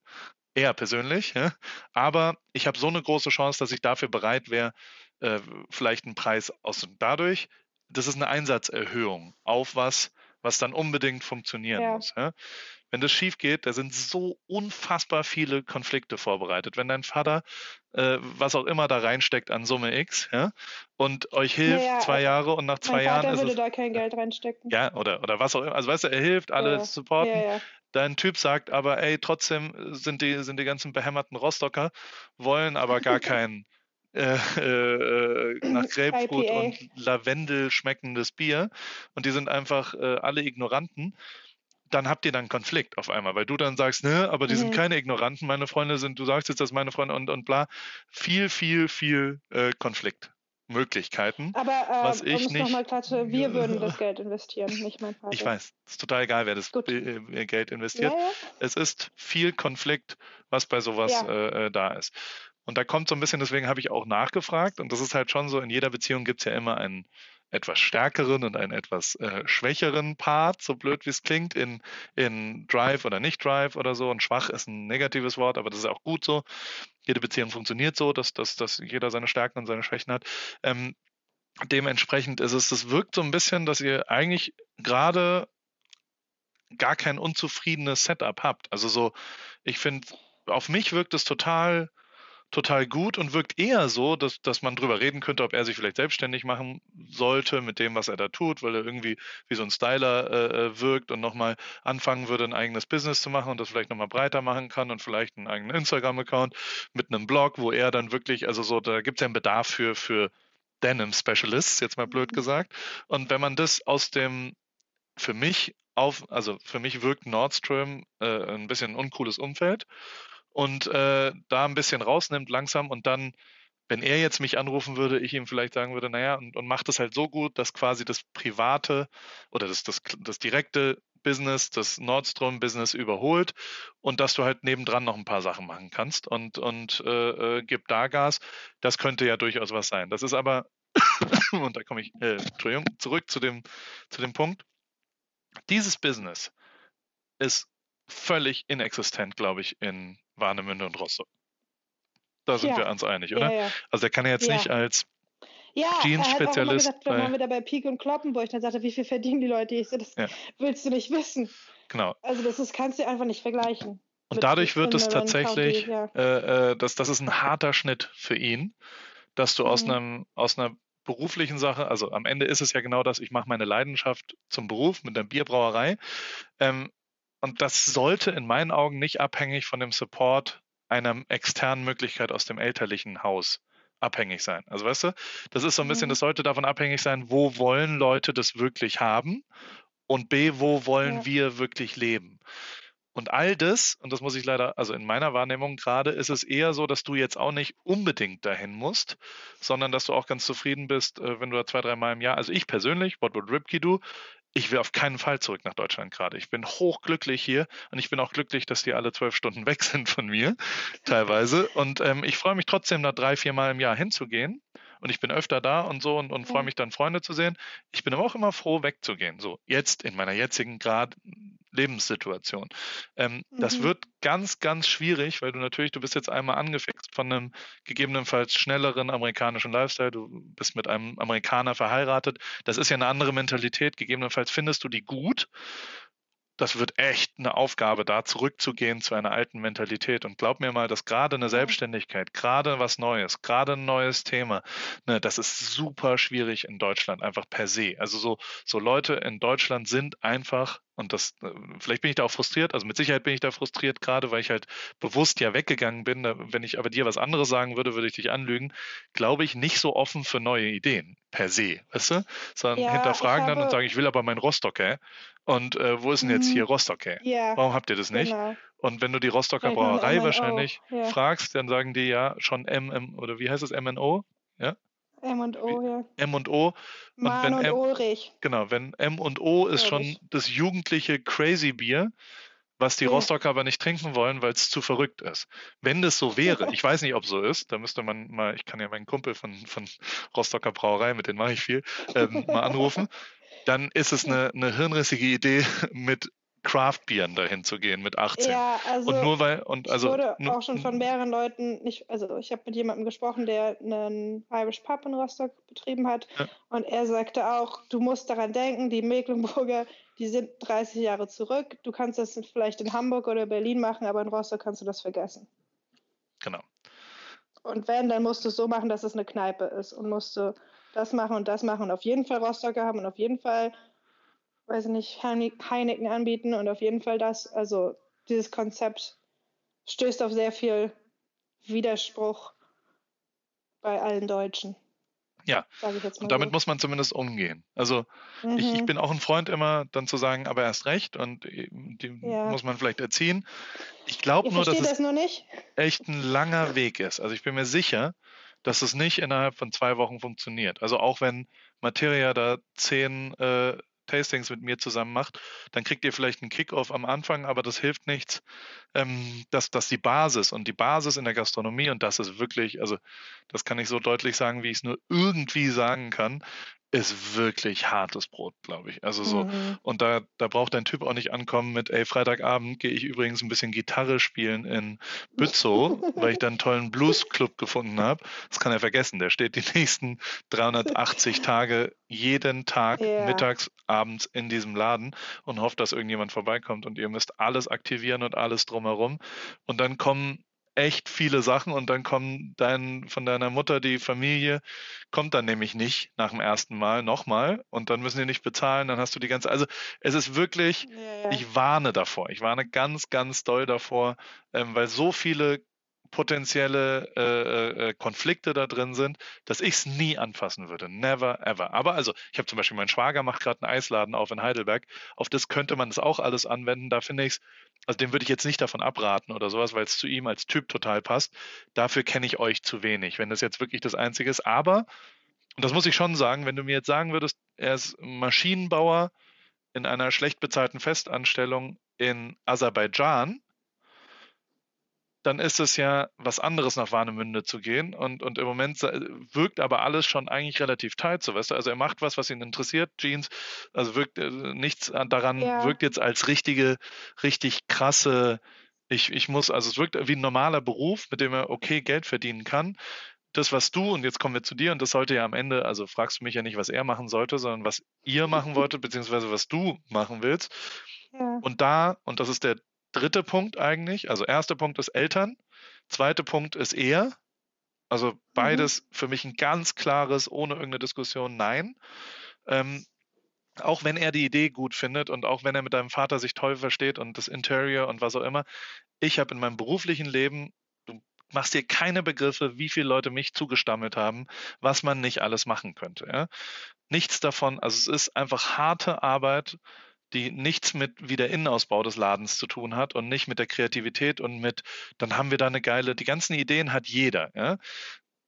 Er persönlich, ja? aber ich habe so eine große Chance, dass ich dafür bereit wäre, äh, vielleicht einen Preis aus. Und dadurch, das ist eine Einsatzerhöhung auf was, was dann unbedingt funktionieren ja. muss. Ja? Wenn das schief geht, da sind so unfassbar viele Konflikte vorbereitet. Wenn dein Vater äh, was auch immer da reinsteckt an Summe X, ja, und euch hilft naja, zwei Jahre und nach zwei Jahren Vater ist würde es, da kein Geld reinstecken. Ja, oder oder was auch immer. Also weißt du, er hilft, alle ja. supporten. Ja, ja. Dein Typ sagt aber, ey, trotzdem sind die sind die ganzen behämmerten Rostocker wollen aber gar keinen äh, äh, nach Grapefruit IPA. und Lavendel schmeckendes Bier und die sind einfach äh, alle Ignoranten dann habt ihr dann Konflikt auf einmal, weil du dann sagst, ne, aber die mhm. sind keine Ignoranten, meine Freunde sind, du sagst jetzt, dass meine Freunde und, und bla. Viel, viel, viel äh, Konfliktmöglichkeiten. Aber äh, was ich um nicht, nochmal klar zu, wir würden das Geld investieren, nicht mein Vater. Ich weiß, es ist total egal, wer das Gut. Äh, Geld investiert. Ja, ja. Es ist viel Konflikt, was bei sowas ja. Äh, äh, da ist. Und da kommt so ein bisschen, deswegen habe ich auch nachgefragt, und das ist halt schon so, in jeder Beziehung gibt es ja immer einen etwas stärkeren und einen etwas äh, schwächeren Part, so blöd wie es klingt, in, in Drive oder nicht Drive oder so. Und schwach ist ein negatives Wort, aber das ist auch gut so. Jede Beziehung funktioniert so, dass, dass, dass jeder seine Stärken und seine Schwächen hat. Ähm, dementsprechend ist es, es wirkt so ein bisschen, dass ihr eigentlich gerade gar kein unzufriedenes Setup habt. Also so, ich finde, auf mich wirkt es total total gut und wirkt eher so, dass, dass man drüber reden könnte, ob er sich vielleicht selbstständig machen sollte mit dem, was er da tut, weil er irgendwie wie so ein Styler äh, äh wirkt und nochmal anfangen würde, ein eigenes Business zu machen und das vielleicht nochmal breiter machen kann und vielleicht einen eigenen Instagram-Account mit einem Blog, wo er dann wirklich, also so, da gibt es ja einen Bedarf für, für Denim Specialists, jetzt mal blöd mhm. gesagt. Und wenn man das aus dem für mich auf, also für mich wirkt Nordstrom äh, ein bisschen ein uncooles Umfeld und äh, da ein bisschen rausnimmt langsam und dann, wenn er jetzt mich anrufen würde, ich ihm vielleicht sagen würde, naja, und, und macht es halt so gut, dass quasi das private oder das, das, das direkte Business, das Nordstrom-Business überholt und dass du halt nebendran noch ein paar Sachen machen kannst und, und äh, äh, gib da Gas. Das könnte ja durchaus was sein. Das ist aber, und da komme ich, äh, Entschuldigung, zurück zu dem, zu dem Punkt. Dieses Business ist völlig inexistent, glaube ich, in Warnemünde und Rostock. Da sind ja. wir uns einig, oder? Ja, ja. Also der kann ja jetzt nicht als ja, Jeans-Spezialist. Ja, dann waren wir da bei Peak und Kloppenburg. Dann sagte er, wie viel verdienen die Leute? Ich so, das willst du nicht wissen. Genau. Also das ist, kannst du einfach nicht vergleichen. Und dadurch wird es tatsächlich, County, äh, äh, das, das ist ein harter Schnitt für ihn, dass du mhm. aus, einem, aus einer beruflichen Sache, also am Ende ist es ja genau das, ich mache meine Leidenschaft zum Beruf mit der Bierbrauerei. Ähm, und das sollte in meinen Augen nicht abhängig von dem Support einer externen Möglichkeit aus dem elterlichen Haus abhängig sein. Also weißt du, das ist so ein bisschen, mhm. das sollte davon abhängig sein, wo wollen Leute das wirklich haben und B, wo wollen ja. wir wirklich leben. Und all das, und das muss ich leider, also in meiner Wahrnehmung gerade, ist es eher so, dass du jetzt auch nicht unbedingt dahin musst, sondern dass du auch ganz zufrieden bist, äh, wenn du da zwei, drei Mal im Jahr, also ich persönlich, what would Ripkey do? Ich will auf keinen Fall zurück nach Deutschland gerade. Ich bin hochglücklich hier und ich bin auch glücklich, dass die alle zwölf Stunden weg sind von mir, teilweise. Und ähm, ich freue mich trotzdem, da drei, vier Mal im Jahr hinzugehen. Und ich bin öfter da und so und, und freue mich dann, Freunde zu sehen. Ich bin aber auch immer froh, wegzugehen. So, jetzt in meiner jetzigen Grad Lebenssituation. Ähm, mhm. Das wird ganz, ganz schwierig, weil du natürlich, du bist jetzt einmal angefixt von einem gegebenenfalls schnelleren amerikanischen Lifestyle. Du bist mit einem Amerikaner verheiratet. Das ist ja eine andere Mentalität. Gegebenenfalls findest du die gut das wird echt eine Aufgabe, da zurückzugehen zu einer alten Mentalität. Und glaub mir mal, dass gerade eine Selbstständigkeit, gerade was Neues, gerade ein neues Thema, ne, das ist super schwierig in Deutschland, einfach per se. Also so, so Leute in Deutschland sind einfach und das, äh, vielleicht bin ich da auch frustriert, also mit Sicherheit bin ich da frustriert, gerade weil ich halt bewusst ja weggegangen bin. Wenn ich aber dir was anderes sagen würde, würde ich dich anlügen. Glaube ich nicht so offen für neue Ideen per se, weißt du? Sondern ja, hinterfragen dann und sagen, ich will aber mein Rostock, ey. Und äh, wo ist denn jetzt hier mhm. Rostock, ey? Ja, Warum habt ihr das nicht? Genau. Und wenn du die Rostocker Brauerei wahrscheinlich ja. fragst, dann sagen die ja schon MM oder wie heißt es, MNO? Ja? M und O, ja. M und O. Und wenn und M, Ulrich. Genau, wenn M und O ist schon das jugendliche Crazy Bier, was die ja. Rostocker aber nicht trinken wollen, weil es zu verrückt ist. Wenn das so wäre, ich weiß nicht, ob so ist, da müsste man mal, ich kann ja meinen Kumpel von, von Rostocker Brauerei, mit dem mache ich viel, ähm, mal anrufen, dann ist es eine, eine hirnrissige Idee, mit Craft-Bieren dahin zu gehen mit 18. Ja, also und nur weil und also ich wurde auch schon von mehreren Leuten nicht, also ich habe mit jemandem gesprochen, der einen Irish Pub in Rostock betrieben hat ja. und er sagte auch, du musst daran denken, die Mecklenburger, die sind 30 Jahre zurück. Du kannst das vielleicht in Hamburg oder Berlin machen, aber in Rostock kannst du das vergessen. Genau. Und wenn, dann musst du es so machen, dass es eine Kneipe ist und musst du das machen und das machen und auf jeden Fall Rostocker haben und auf jeden Fall weiß ich nicht, Heineken anbieten und auf jeden Fall das, also dieses Konzept stößt auf sehr viel Widerspruch bei allen Deutschen. Ja, und damit so. muss man zumindest umgehen. Also mhm. ich, ich, mhm. bin auch ein Freund immer, dann zu sagen, aber erst recht und äh, die ja. muss man vielleicht erziehen. Ich glaube nur, dass das es echt ein langer Weg ist. Also ich bin mir sicher, dass es nicht innerhalb von zwei Wochen funktioniert. Also auch wenn Materia da zehn äh, Tastings mit mir zusammen macht, dann kriegt ihr vielleicht einen Kickoff am Anfang, aber das hilft nichts. Ähm, dass, dass die Basis und die Basis in der Gastronomie, und das ist wirklich, also das kann ich so deutlich sagen, wie ich es nur irgendwie sagen kann, ist wirklich hartes Brot, glaube ich. Also so, mhm. und da, da braucht dein Typ auch nicht ankommen mit, ey, Freitagabend gehe ich übrigens ein bisschen Gitarre spielen in Bützow, weil ich da einen tollen Bluesclub gefunden habe. Das kann er vergessen. Der steht die nächsten 380 Tage jeden Tag yeah. mittags, abends in diesem Laden und hofft, dass irgendjemand vorbeikommt und ihr müsst alles aktivieren und alles drumherum. Und dann kommen echt viele Sachen und dann kommen dein, von deiner Mutter die Familie, kommt dann nämlich nicht nach dem ersten Mal nochmal und dann müssen die nicht bezahlen, dann hast du die ganze, also es ist wirklich, ja, ja. ich warne davor, ich warne ganz, ganz doll davor, ähm, weil so viele potenzielle äh, äh, äh, Konflikte da drin sind, dass ich es nie anfassen würde. Never ever. Aber also, ich habe zum Beispiel, mein Schwager macht gerade einen Eisladen auf in Heidelberg. Auf das könnte man das auch alles anwenden. Da finde ich es, also dem würde ich jetzt nicht davon abraten oder sowas, weil es zu ihm als Typ total passt. Dafür kenne ich euch zu wenig, wenn das jetzt wirklich das Einzige ist. Aber, und das muss ich schon sagen, wenn du mir jetzt sagen würdest, er ist Maschinenbauer in einer schlecht bezahlten Festanstellung in Aserbaidschan, dann ist es ja was anderes, nach Warnemünde zu gehen. Und, und im Moment wirkt aber alles schon eigentlich relativ tight, so weißt du. Also er macht was, was ihn interessiert, Jeans. Also wirkt äh, nichts daran, ja. wirkt jetzt als richtige, richtig krasse, ich, ich muss, also es wirkt wie ein normaler Beruf, mit dem er okay Geld verdienen kann. Das, was du, und jetzt kommen wir zu dir, und das sollte ja am Ende, also fragst du mich ja nicht, was er machen sollte, sondern was ihr machen wolltet, beziehungsweise was du machen willst. Ja. Und da, und das ist der dritte Punkt eigentlich. Also erster Punkt ist Eltern, zweiter Punkt ist er. Also beides mhm. für mich ein ganz klares, ohne irgendeine Diskussion, nein. Ähm, auch wenn er die Idee gut findet und auch wenn er mit deinem Vater sich toll versteht und das Interior und was auch immer, ich habe in meinem beruflichen Leben, du machst dir keine Begriffe, wie viele Leute mich zugestammelt haben, was man nicht alles machen könnte. Ja? Nichts davon, also es ist einfach harte Arbeit, die nichts mit wie der Innenausbau des Ladens zu tun hat und nicht mit der Kreativität und mit, dann haben wir da eine geile, die ganzen Ideen hat jeder. Ja?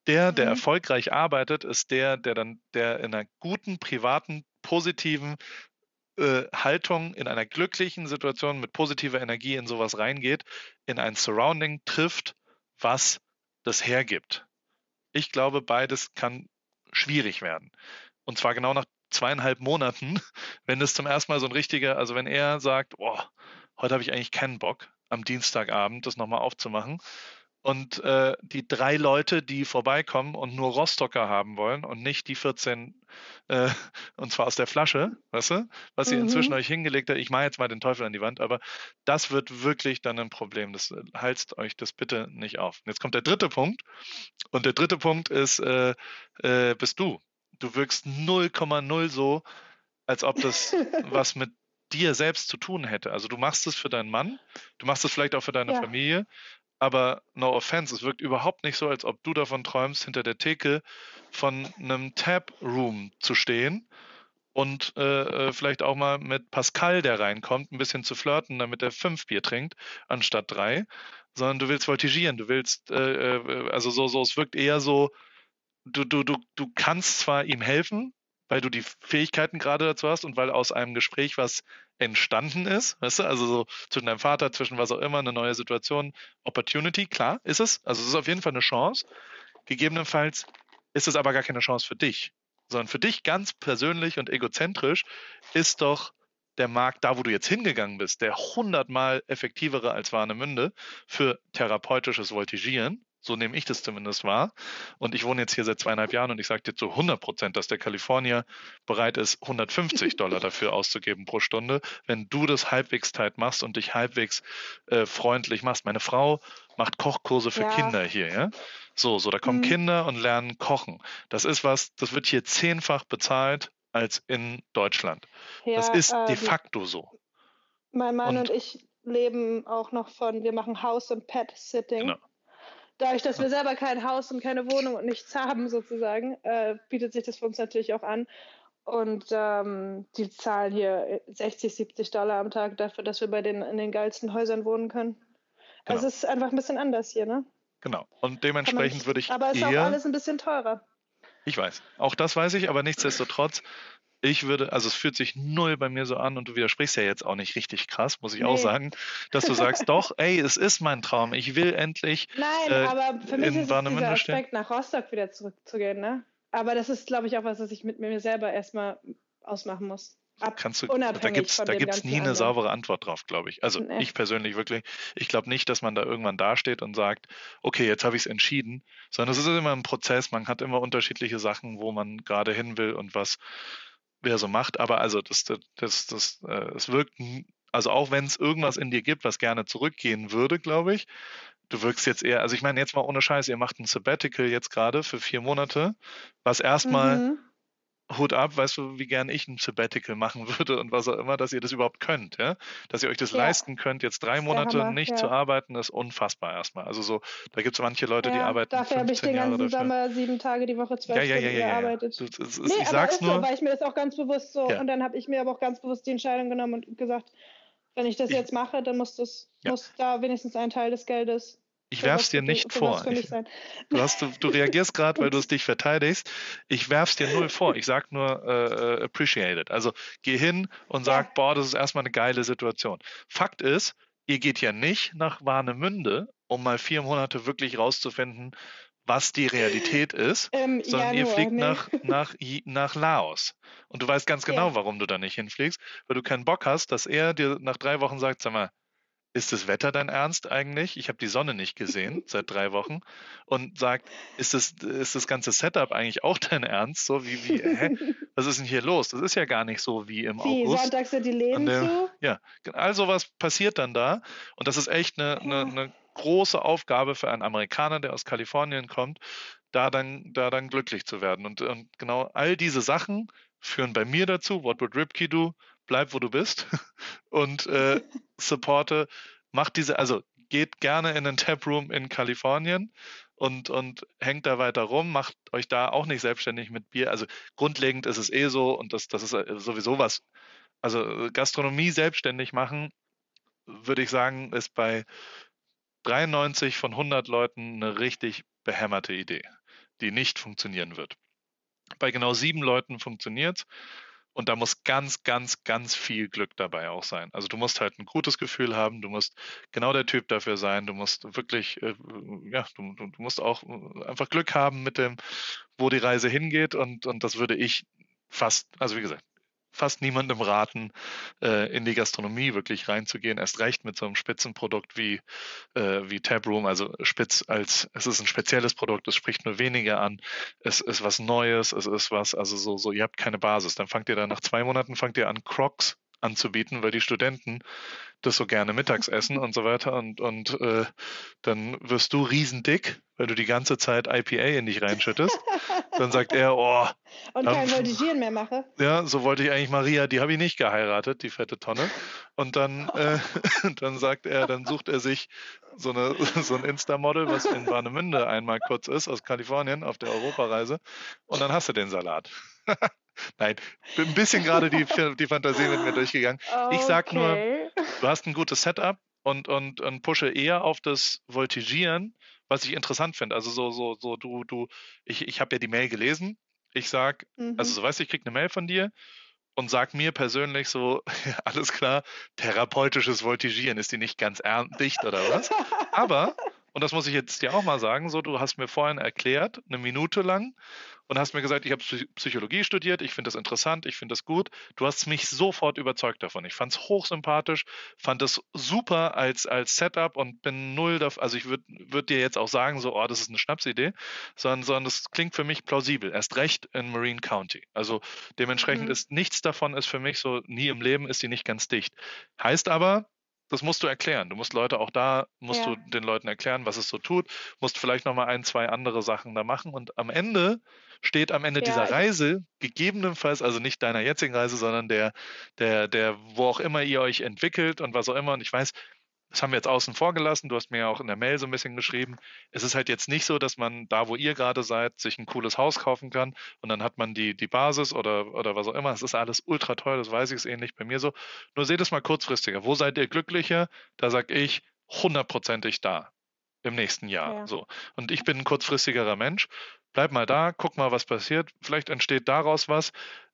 Der, der mhm. erfolgreich arbeitet, ist der, der dann, der in einer guten, privaten, positiven äh, Haltung, in einer glücklichen Situation mit positiver Energie in sowas reingeht, in ein Surrounding trifft, was das hergibt. Ich glaube, beides kann schwierig werden. Und zwar genau nach zweieinhalb Monaten, wenn es zum ersten Mal so ein richtiger, also wenn er sagt, oh, heute habe ich eigentlich keinen Bock, am Dienstagabend das nochmal aufzumachen. Und äh, die drei Leute, die vorbeikommen und nur Rostocker haben wollen und nicht die 14, äh, und zwar aus der Flasche, weißt du, was ihr mhm. inzwischen euch hingelegt habt. Ich mache jetzt mal den Teufel an die Wand, aber das wird wirklich dann ein Problem. Das äh, halst euch das bitte nicht auf. Jetzt kommt der dritte Punkt. Und der dritte Punkt ist, äh, äh, bist du du wirkst 0,0 so, als ob das was mit dir selbst zu tun hätte. Also du machst es für deinen Mann, du machst es vielleicht auch für deine ja. Familie, aber no offense, es wirkt überhaupt nicht so, als ob du davon träumst, hinter der Theke von einem Tab-Room zu stehen und äh, äh, vielleicht auch mal mit Pascal, der reinkommt, ein bisschen zu flirten, damit er fünf Bier trinkt, anstatt drei, sondern du willst voltigieren, du willst, äh, äh also so, so, es wirkt eher so, du, du, du, du kannst zwar ihm helfen, weil du die Fähigkeiten gerade dazu hast und weil aus einem Gespräch was entstanden ist, weißt du, also so zwischen deinem Vater, zwischen was auch immer, eine neue Situation, Opportunity, klar, ist es. Also es ist auf jeden Fall eine Chance. Gegebenenfalls ist es aber gar keine Chance für dich, sondern für dich ganz persönlich und egozentrisch ist doch der Markt, da wo du jetzt hingegangen bist, der hundertmal effektivere als Warnemünde für therapeutisches Voltigieren. So nehme ich das zumindest wahr. Und ich wohne jetzt hier seit zweieinhalb Jahren und ich sage dir zu 100 Prozent, dass der Kalifornier bereit ist, 150 Dollar dafür auszugeben pro Stunde, wenn du das halbwegs tight machst und dich halbwegs äh, freundlich machst. Meine Frau macht Kochkurse für ja. Kinder hier, ja. So, so, da kommen mhm. Kinder und lernen kochen. Das ist was, das wird hier zehnfach bezahlt als in Deutschland. Ja, das ist äh, de facto so. Mein Mann und, und, ich leben auch noch von, wir machen House- und Pet-Sitting. Genau. Dadurch, dass wir selber kein Haus und keine Wohnung und nichts haben, sozusagen, äh, bietet sich das für uns natürlich auch an. Und ähm, die zahlen hier 60, 70 Dollar am Tag dafür, dass wir bei den in den geilsten Häusern wohnen können. Genau. Also es ist einfach ein bisschen anders hier, ne? Genau. Und dementsprechend würde ich. Aber es ist auch alles ein bisschen teurer. Ich weiß. Auch das weiß ich, aber nichtsdestotrotz, ich würde, also es fühlt sich null bei mir so an und du widersprichst ja jetzt auch nicht richtig krass, muss ich nee. auch sagen, dass du sagst, doch, ey, es ist mein Traum, ich will endlich. Nein, äh, aber für mich ist es dieser Aspekt, nach Rostock wieder zurückzugehen, ne? Aber das ist, glaube ich, auch was, was ich mit mir selber erstmal ausmachen muss. Ab, Kannst du, da gibt es da gibt's nie eine anderen. saubere Antwort drauf, glaube ich. Also nee. ich persönlich wirklich, ich glaube nicht, dass man da irgendwann dasteht und sagt, okay, jetzt habe ich es entschieden, sondern es ist immer ein Prozess, man hat immer unterschiedliche Sachen, wo man gerade hin will und was wer so macht. Aber also das, das, das, das äh, es wirkt, also auch wenn es irgendwas in dir gibt, was gerne zurückgehen würde, glaube ich, du wirkst jetzt eher, also ich meine, jetzt mal ohne Scheiß, ihr macht ein Sabbatical jetzt gerade für vier Monate, was erstmal mhm. Hut ab, weißt du, wie gern ich ein Sabbatical machen würde und was auch immer, dass ihr das überhaupt könnt, ja? Dass ihr euch das ja. leisten könnt, jetzt drei Monate Hammer, nicht ja. zu arbeiten, ist unfassbar erstmal. Also so, da gibt es manche Leute, ja, die arbeiten. Dafür habe ich den ganzen Sommer sieben Tage die Woche zwölf ja, Stunden gearbeitet. Du, das, nee, ich sag's nur, so, weil ich mir das auch ganz bewusst so und dann habe ich mir aber auch ganz bewusst die Entscheidung genommen und gesagt, wenn ich das ich, jetzt mache, dann muss das, muss da wenigstens ein Teil des Geldes ich werf's dir nicht vor. Ich, du, hast, du, du reagierst gerade, weil du es dich verteidigst. Ich werf's dir null vor. Ich sag nur äh, äh, appreciate it. Also geh hin und sag, ja. boah, das ist erstmal eine geile Situation. Fakt ist, ihr geht ja nicht nach Warnemünde, um mal vier Monate wirklich rauszufinden, was die Realität ist, ähm, sondern Januar, ihr fliegt nee. nach, nach, nach Laos. Und du weißt ganz genau, ja. warum du da nicht hinfliegst, weil du keinen Bock hast, dass er dir nach drei Wochen sagt, sag mal, ist das Wetter dein Ernst eigentlich? Ich habe die Sonne nicht gesehen seit drei Wochen und sagt, ist das, ist das ganze Setup eigentlich auch dein Ernst? So wie, wie, hä? Was ist denn hier los? Das ist ja gar nicht so wie im wie, August. Sonntags sind die Läden der, zu? Ja, all sowas passiert dann da und das ist echt eine, eine, eine große Aufgabe für einen Amerikaner, der aus Kalifornien kommt, da dann, da dann glücklich zu werden. Und, und genau all diese Sachen führen bei mir dazu, what would Ripkey do? Bleib wo du bist und äh, supporte, macht diese, also geht gerne in den Taproom in Kalifornien und, und hängt da weiter rum, macht euch da auch nicht selbstständig mit Bier. Also grundlegend ist es eh so und das, das ist äh, sowieso was. Also Gastronomie selbstständig machen, würde ich sagen, ist bei 93 von 100 Leuten eine richtig behämmerte Idee, die nicht funktionieren wird. Bei genau sieben Leuten funktioniert es und da muss ganz, ganz, ganz viel Glück dabei auch sein. Also du musst halt ein gutes Gefühl haben, du musst genau der Typ dafür sein, du musst wirklich, äh, ja, du, du, musst auch äh, einfach Glück haben mit dem, wo die Reise hingeht und, und das würde ich fast, also wie gesagt, fast niemandem raten, äh, in die Gastronomie wirklich reinzugehen. Erst recht mit so einem Spitzenprodukt wie, äh, wie Tabroom, also spitz als, es ist ein spezielles Produkt, es spricht nur weniger an, es ist was Neues, es ist was, also so, so, ihr habt keine Basis. Dann fangt ihr dann nach zwei Monaten, fangt ihr an, Crocs anzubieten, weil die Studenten das so gerne mittags essen und so weiter und, und äh, dann wirst du riesendick, weil du die ganze Zeit IPA in dich reinschüttest. dann sagt er, oh. Und kein Voltigieren mehr mache. Ja, so wollte ich eigentlich Maria, die habe ich nicht geheiratet, die fette Tonne. Und dann, äh, dann sagt er, dann sucht er sich so, eine, so ein Insta-Model, was in Warnemünde einmal kurz ist, aus Kalifornien auf der Europareise. Und dann hast du den Salat. Nein, bin ein bisschen gerade die, die Fantasie mit mir durchgegangen. Okay. Ich sag nur, du hast ein gutes Setup und, und, und pushe eher auf das Voltigieren, was ich interessant finde. Also so, so, so, du, du, ich, ich habe ja die Mail gelesen. Ich sag, mhm. also so weißt du, ich krieg eine Mail von dir und sag mir persönlich so, alles klar, therapeutisches Voltigieren ist die nicht ganz dicht oder was? Aber und das muss ich jetzt dir auch mal sagen, so, du hast mir vorhin erklärt, eine Minute lang, und hast mir gesagt, ich habe Psychologie studiert, ich finde das interessant, ich finde das gut. Du hast mich sofort überzeugt davon. Ich fand es hochsympathisch, fand es super als, als Setup und bin null dafür, also ich würde würd dir jetzt auch sagen, so, oh, das ist eine Schnapsidee, sondern, sondern das klingt für mich plausibel. Erst recht in Marine County. Also dementsprechend mhm. ist nichts davon ist für mich so, nie im Leben ist die nicht ganz dicht. Heißt aber, das musst du erklären. Du musst Leute auch da, musst ja. du den Leuten erklären, was es so tut, musst vielleicht nochmal ein, zwei andere Sachen da machen und am Ende steht am Ende ja, dieser Reise, gegebenenfalls, also nicht deiner jetzigen Reise, sondern der, der, der, wo auch immer ihr euch entwickelt und was auch immer. Und ich weiß, das haben wir jetzt außen vor gelassen. Du hast mir ja auch in der Mail so ein bisschen geschrieben. Es ist halt jetzt nicht so, dass man da, wo ihr gerade seid, sich ein cooles Haus kaufen kann und dann hat man die, die Basis oder, oder was auch immer. Es ist alles ultra teuer, das weiß ich, ist ähnlich bei mir so. Nur seht es mal kurzfristiger. Wo seid ihr glücklicher? Da sag ich hundertprozentig da im nächsten Jahr. Ja. So. Und ich bin ein kurzfristigerer Mensch. Bleib mal da, guck mal, was passiert. Vielleicht entsteht daraus was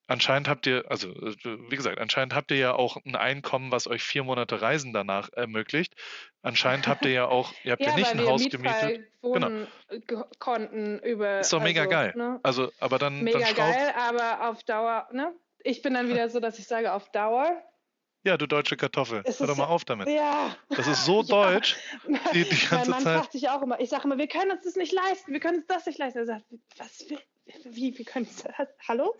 anscheinend habt ihr, also äh, wie gesagt, anscheinend habt ihr ja auch ein Einkommen, was euch vier Monate Reisen danach ermöglicht. Anscheinend habt ihr ja auch, ihr habt ja, ja nicht ein Haus gemietet. Genau. konnten über. Ist doch mega also, geil. Ne? Also, aber dann. Mega dann geil, aber auf Dauer, ne? Ich bin dann wieder so, dass ich sage, auf Dauer. Ja, du deutsche Kartoffel. Hör doch mal auf damit. Ja. Das ist so deutsch. Die, die ganze mein Mann Zeit. fragt sich auch immer, ich sage immer, wir können uns das nicht leisten, wir können uns das nicht leisten. Er sagt, was, wie, wie können das? Hallo?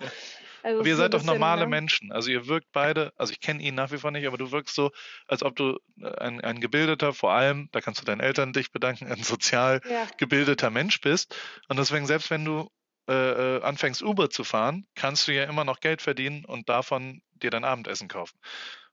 Also aber ihr seid doch normale ne? Menschen. Also ihr wirkt beide, also ich kenne ihn nach wie vor nicht, aber du wirkst so, als ob du äh, ein, ein gebildeter, vor allem, da kannst du deinen Eltern dich bedanken, ein sozial ja. gebildeter Mensch bist. Und deswegen, selbst wenn du äh, äh anfängst, Uber zu fahren, kannst du ja immer noch Geld verdienen und davon dir dein Abendessen kaufen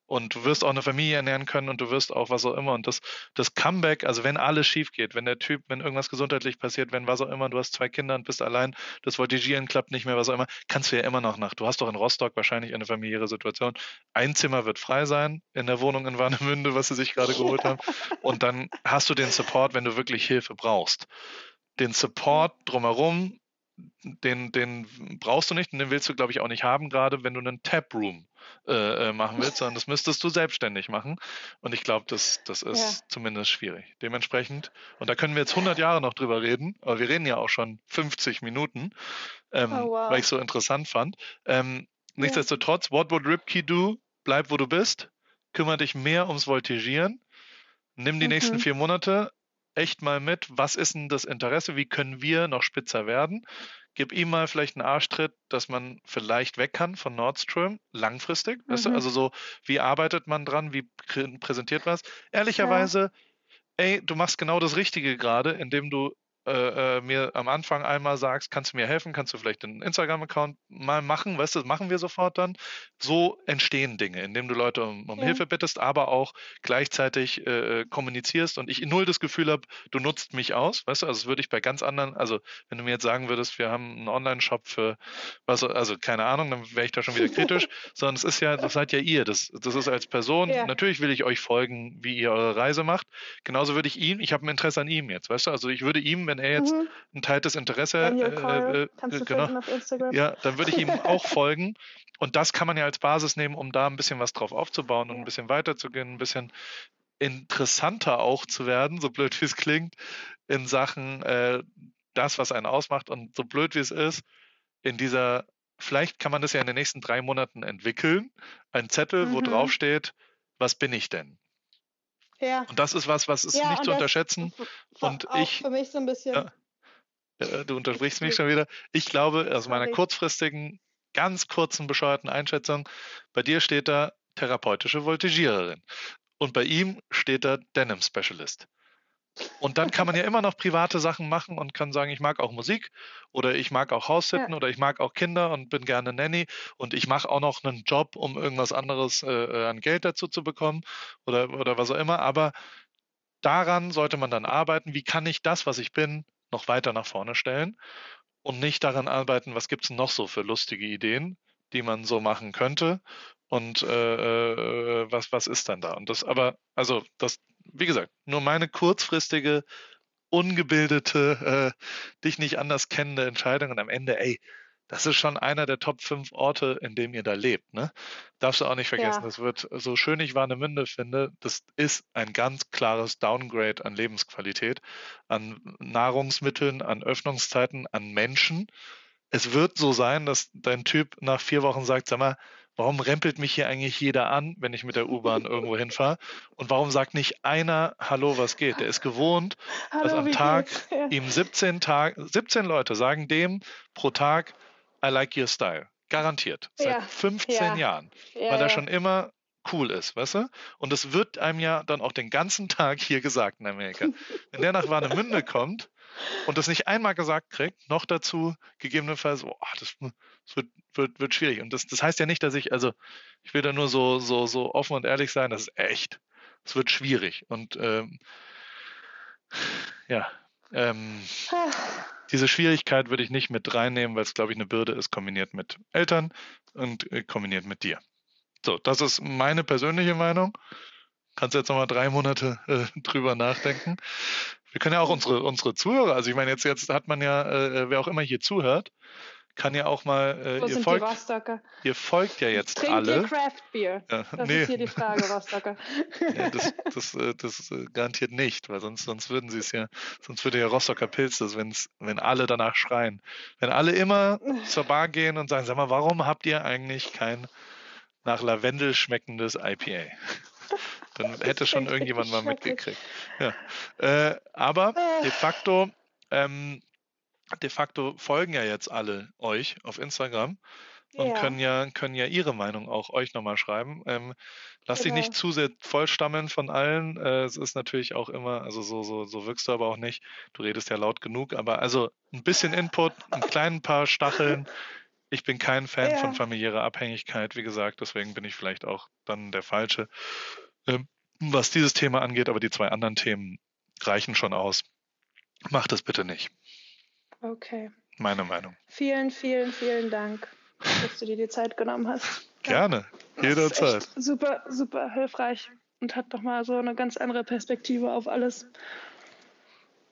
und du wirst auch eine Familie ernähren können und du wirst auch was auch immer. Und das, das Comeback, also wenn alles schief geht, wenn der Typ, wenn irgendwas gesundheitlich passiert, wenn was auch immer, du hast zwei Kinder und bist allein, das Voltigieren klappt nicht mehr, was auch immer, kannst du ja immer noch nach. Du hast doch in Rostock wahrscheinlich eine familiäre Situation. Ein Zimmer wird frei sein in der Wohnung in Warnemünde, was sie sich gerade geholt haben. Und dann hast du den Support, wenn du wirklich Hilfe brauchst. Den Support drumherum, den, den brauchst du nicht und den willst du, glaube ich, auch nicht haben, gerade wenn du einen Taproom äh, äh, machen willst, sondern das müsstest du selbstständig machen. Und ich glaube, das, das ist ja. zumindest schwierig. Dementsprechend, und da können wir jetzt 100 Jahre noch drüber reden, aber wir reden ja auch schon 50 Minuten, ähm, oh, wow. weil ich es so interessant fand. Ähm, ja. Nichtsdestotrotz, what would Ripkey do? Bleib, wo du bist. Kümmere dich mehr ums Voltigieren. Nimm die mhm. nächsten vier Monate echt mal mit. Was ist denn das Interesse? Wie können wir noch spitzer werden? Gib ihm mal vielleicht einen Arschtritt, dass man vielleicht weg kann von Nordstream, langfristig. Mhm. Weißt du? Mhm. Also so, wie arbeitet man dran, wie präsentiert man es? Ehrlicherweise, ja. ey, du machst genau das Richtige gerade, indem du äh, äh, mir am Anfang einmal sagst, kannst du mir helfen, kannst du vielleicht einen Instagram-Account mal machen, weißt du, das machen wir sofort dann. So entstehen Dinge, indem du Leute um, um ja. Hilfe bittest, aber auch gleichzeitig äh, kommunizierst und ich null das Gefühl habe, du nutzt mich aus, weißt du, also das würde ich bei ganz anderen, also wenn du mir jetzt sagen würdest, wir haben einen Online-Shop für was, also keine Ahnung, dann wäre ich da schon wieder kritisch, sondern es ist ja, das seid ja ihr, das, das ist als Person, ja. natürlich will ich euch folgen, wie ihr eure Reise macht, genauso würde ich ihm, ich habe ein Interesse an ihm jetzt, weißt du, also ich würde ihm, wenn wenn er jetzt mhm. ein teiltes Interesse äh, äh, äh genau, ja, dann würde ich ihm auch folgen. Und das kann man ja als Basis nehmen, um da ein bisschen was drauf aufzubauen und ja. ein bisschen weiterzugehen, ein bisschen interessanter auch zu werden, so blöd wie es klingt, in Sachen äh, das, was einen ausmacht und so blöd wie es ist, in dieser, vielleicht kann man das ja in den nächsten drei Monaten entwickeln, ein Zettel, mhm. wo drauf steht, was bin ich denn? Ja. Und das ist was, was ist ja, nicht zu unterschätzen. Und ich. Für mich so ein bisschen. Ja, ja, du unterbrichst mich schon wieder. Ich glaube, aus meiner kurzfristigen, ganz kurzen, bescheuerten Einschätzung, bei dir steht da therapeutische Voltigiererin. Und bei ihm steht da Denim Specialist. Und dann kann man ja immer noch private Sachen machen und kann sagen, ich mag auch Musik oder ich mag auch Haussitten ja. oder ich mag auch Kinder und bin gerne Nanny und ich mache auch noch einen Job, um irgendwas anderes äh, äh, an Geld dazu zu bekommen oder, oder was auch immer. Aber daran sollte man dann arbeiten, wie kann ich das, was ich bin, noch weiter nach vorne stellen und nicht daran arbeiten, was gibt es noch so für lustige Ideen, die man so machen könnte und äh, äh, was, was ist dann da? Und das aber, also das wie gesagt, nur meine kurzfristige, ungebildete, äh, dich nicht anders kennende Entscheidung und am Ende, ey, das ist schon einer der Top 5 Orte, in dem ihr da lebt. Ne? Darfst du auch nicht vergessen. Ja. Das wird, so schön ich Warnemünde finde, das ist ein ganz klares Downgrade an Lebensqualität, an Nahrungsmitteln, an Öffnungszeiten, an Menschen. Es wird so sein, dass dein Typ nach vier Wochen sagt, sag mal, warum rempelt mich hier eigentlich jeder an, wenn ich mit der U-Bahn irgendwo hinfahre? Und warum sagt nicht einer Hallo, was geht? Der ist gewohnt, dass Hallo, am wie Tag? Ja. ihm 17 Tag, 17 Leute sagen dem pro Tag, I like your style. Garantiert. Seit Ja, 15 ja. Jahren. Ja, weil er schon immer cool ist, weißt du? Und es wird einem ja dann auch den ganzen Tag hier gesagt in Amerika. Wenn der nach Warnemünde kommt und das nicht einmal gesagt kriegt, noch dazu gegebenenfalls, oh, das, das wird, wird, wird schwierig. Und das, das heißt ja nicht, dass ich, also ich will da nur so, so, so offen und ehrlich sein, das ist echt. Es wird schwierig. Und ähm, ja, ähm, Ah, diese Schwierigkeit würde ich nicht mit reinnehmen, weil es, glaube ich, eine Bürde ist, kombiniert mit Eltern und äh, kombiniert mit dir. So, das ist meine persönliche Meinung. Kannst jetzt nochmal drei Monate äh, drüber nachdenken. Wir können ja auch unsere, unsere Zuhörer, also ich meine, jetzt, jetzt hat man ja, äh, wer auch immer hier zuhört, kann ja auch mal, äh, Wo ihr, folgt, Rostocker? ihr folgt ja jetzt Trinkt ihr alle. Craft Beer? Ja, Das nee, ist hier die Frage, Rostocker. ja, das, das, äh, das äh, garantiert nicht, weil sonst, sonst würden sie es ja, sonst würde ja Rostocker Pilz das, wenn's, wenn alle danach schreien. Wenn alle immer zur Bar gehen und sagen, sag mal, warum habt ihr eigentlich kein nach Lavendel schmeckendes IPA? Dann hätte schon irgendjemand mal mitgekriegt. Ja. Äh, aber de facto, ähm, de facto folgen ja jetzt alle euch auf Instagram und Ja. können ja können ja ihre Meinung auch euch nochmal schreiben. Ähm, lass dich Genau. nicht zu sehr vollstammeln von allen. Äh, es ist natürlich auch immer, also so, so, so wirkst du aber auch nicht. Du redest ja laut genug, aber also ein bisschen Input, ein kleinen paar Stacheln. Ich bin kein Fan Ja. von familiärer Abhängigkeit, wie gesagt, deswegen bin ich vielleicht auch dann der Falsche, ähm, was dieses Thema angeht, aber die zwei anderen Themen reichen schon aus. Mach das bitte nicht. Okay. Meine Meinung. Vielen, vielen, vielen Dank, dass du dir die Zeit genommen hast. Gerne, jederzeit. Super, super hilfreich und hat nochmal so eine ganz andere Perspektive auf alles.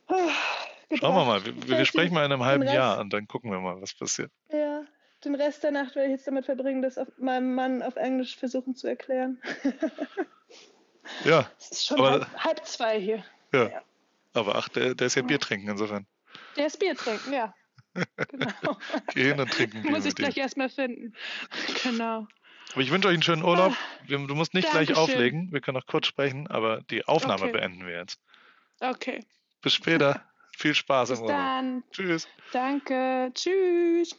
Ah, Schauen wir mal, wir, wir sprechen mal in einem halben Jahr und dann gucken wir mal, was passiert. Ja, den Rest der Nacht werde ich jetzt damit verbringen, das auf meinem Mann auf Englisch versuchen zu erklären. Ja, Es ist schon Aber- halb, halb zwei hier. ja. Ja. Aber ach, der, der ist ja Bier trinken insofern. Der ist Bier trinken, ja. Genau. Geh hin und trinken Bier Muss ich gleich erstmal finden. Genau. Aber ich wünsche euch einen schönen Urlaub. Du musst nicht gleich Dankeschön. auflegen. Wir können noch kurz sprechen, aber die Aufnahme Okay. beenden wir jetzt. Okay. Bis später. Viel Spaß Bis im Urlaub. dann. Tschüss. Danke. Tschüss.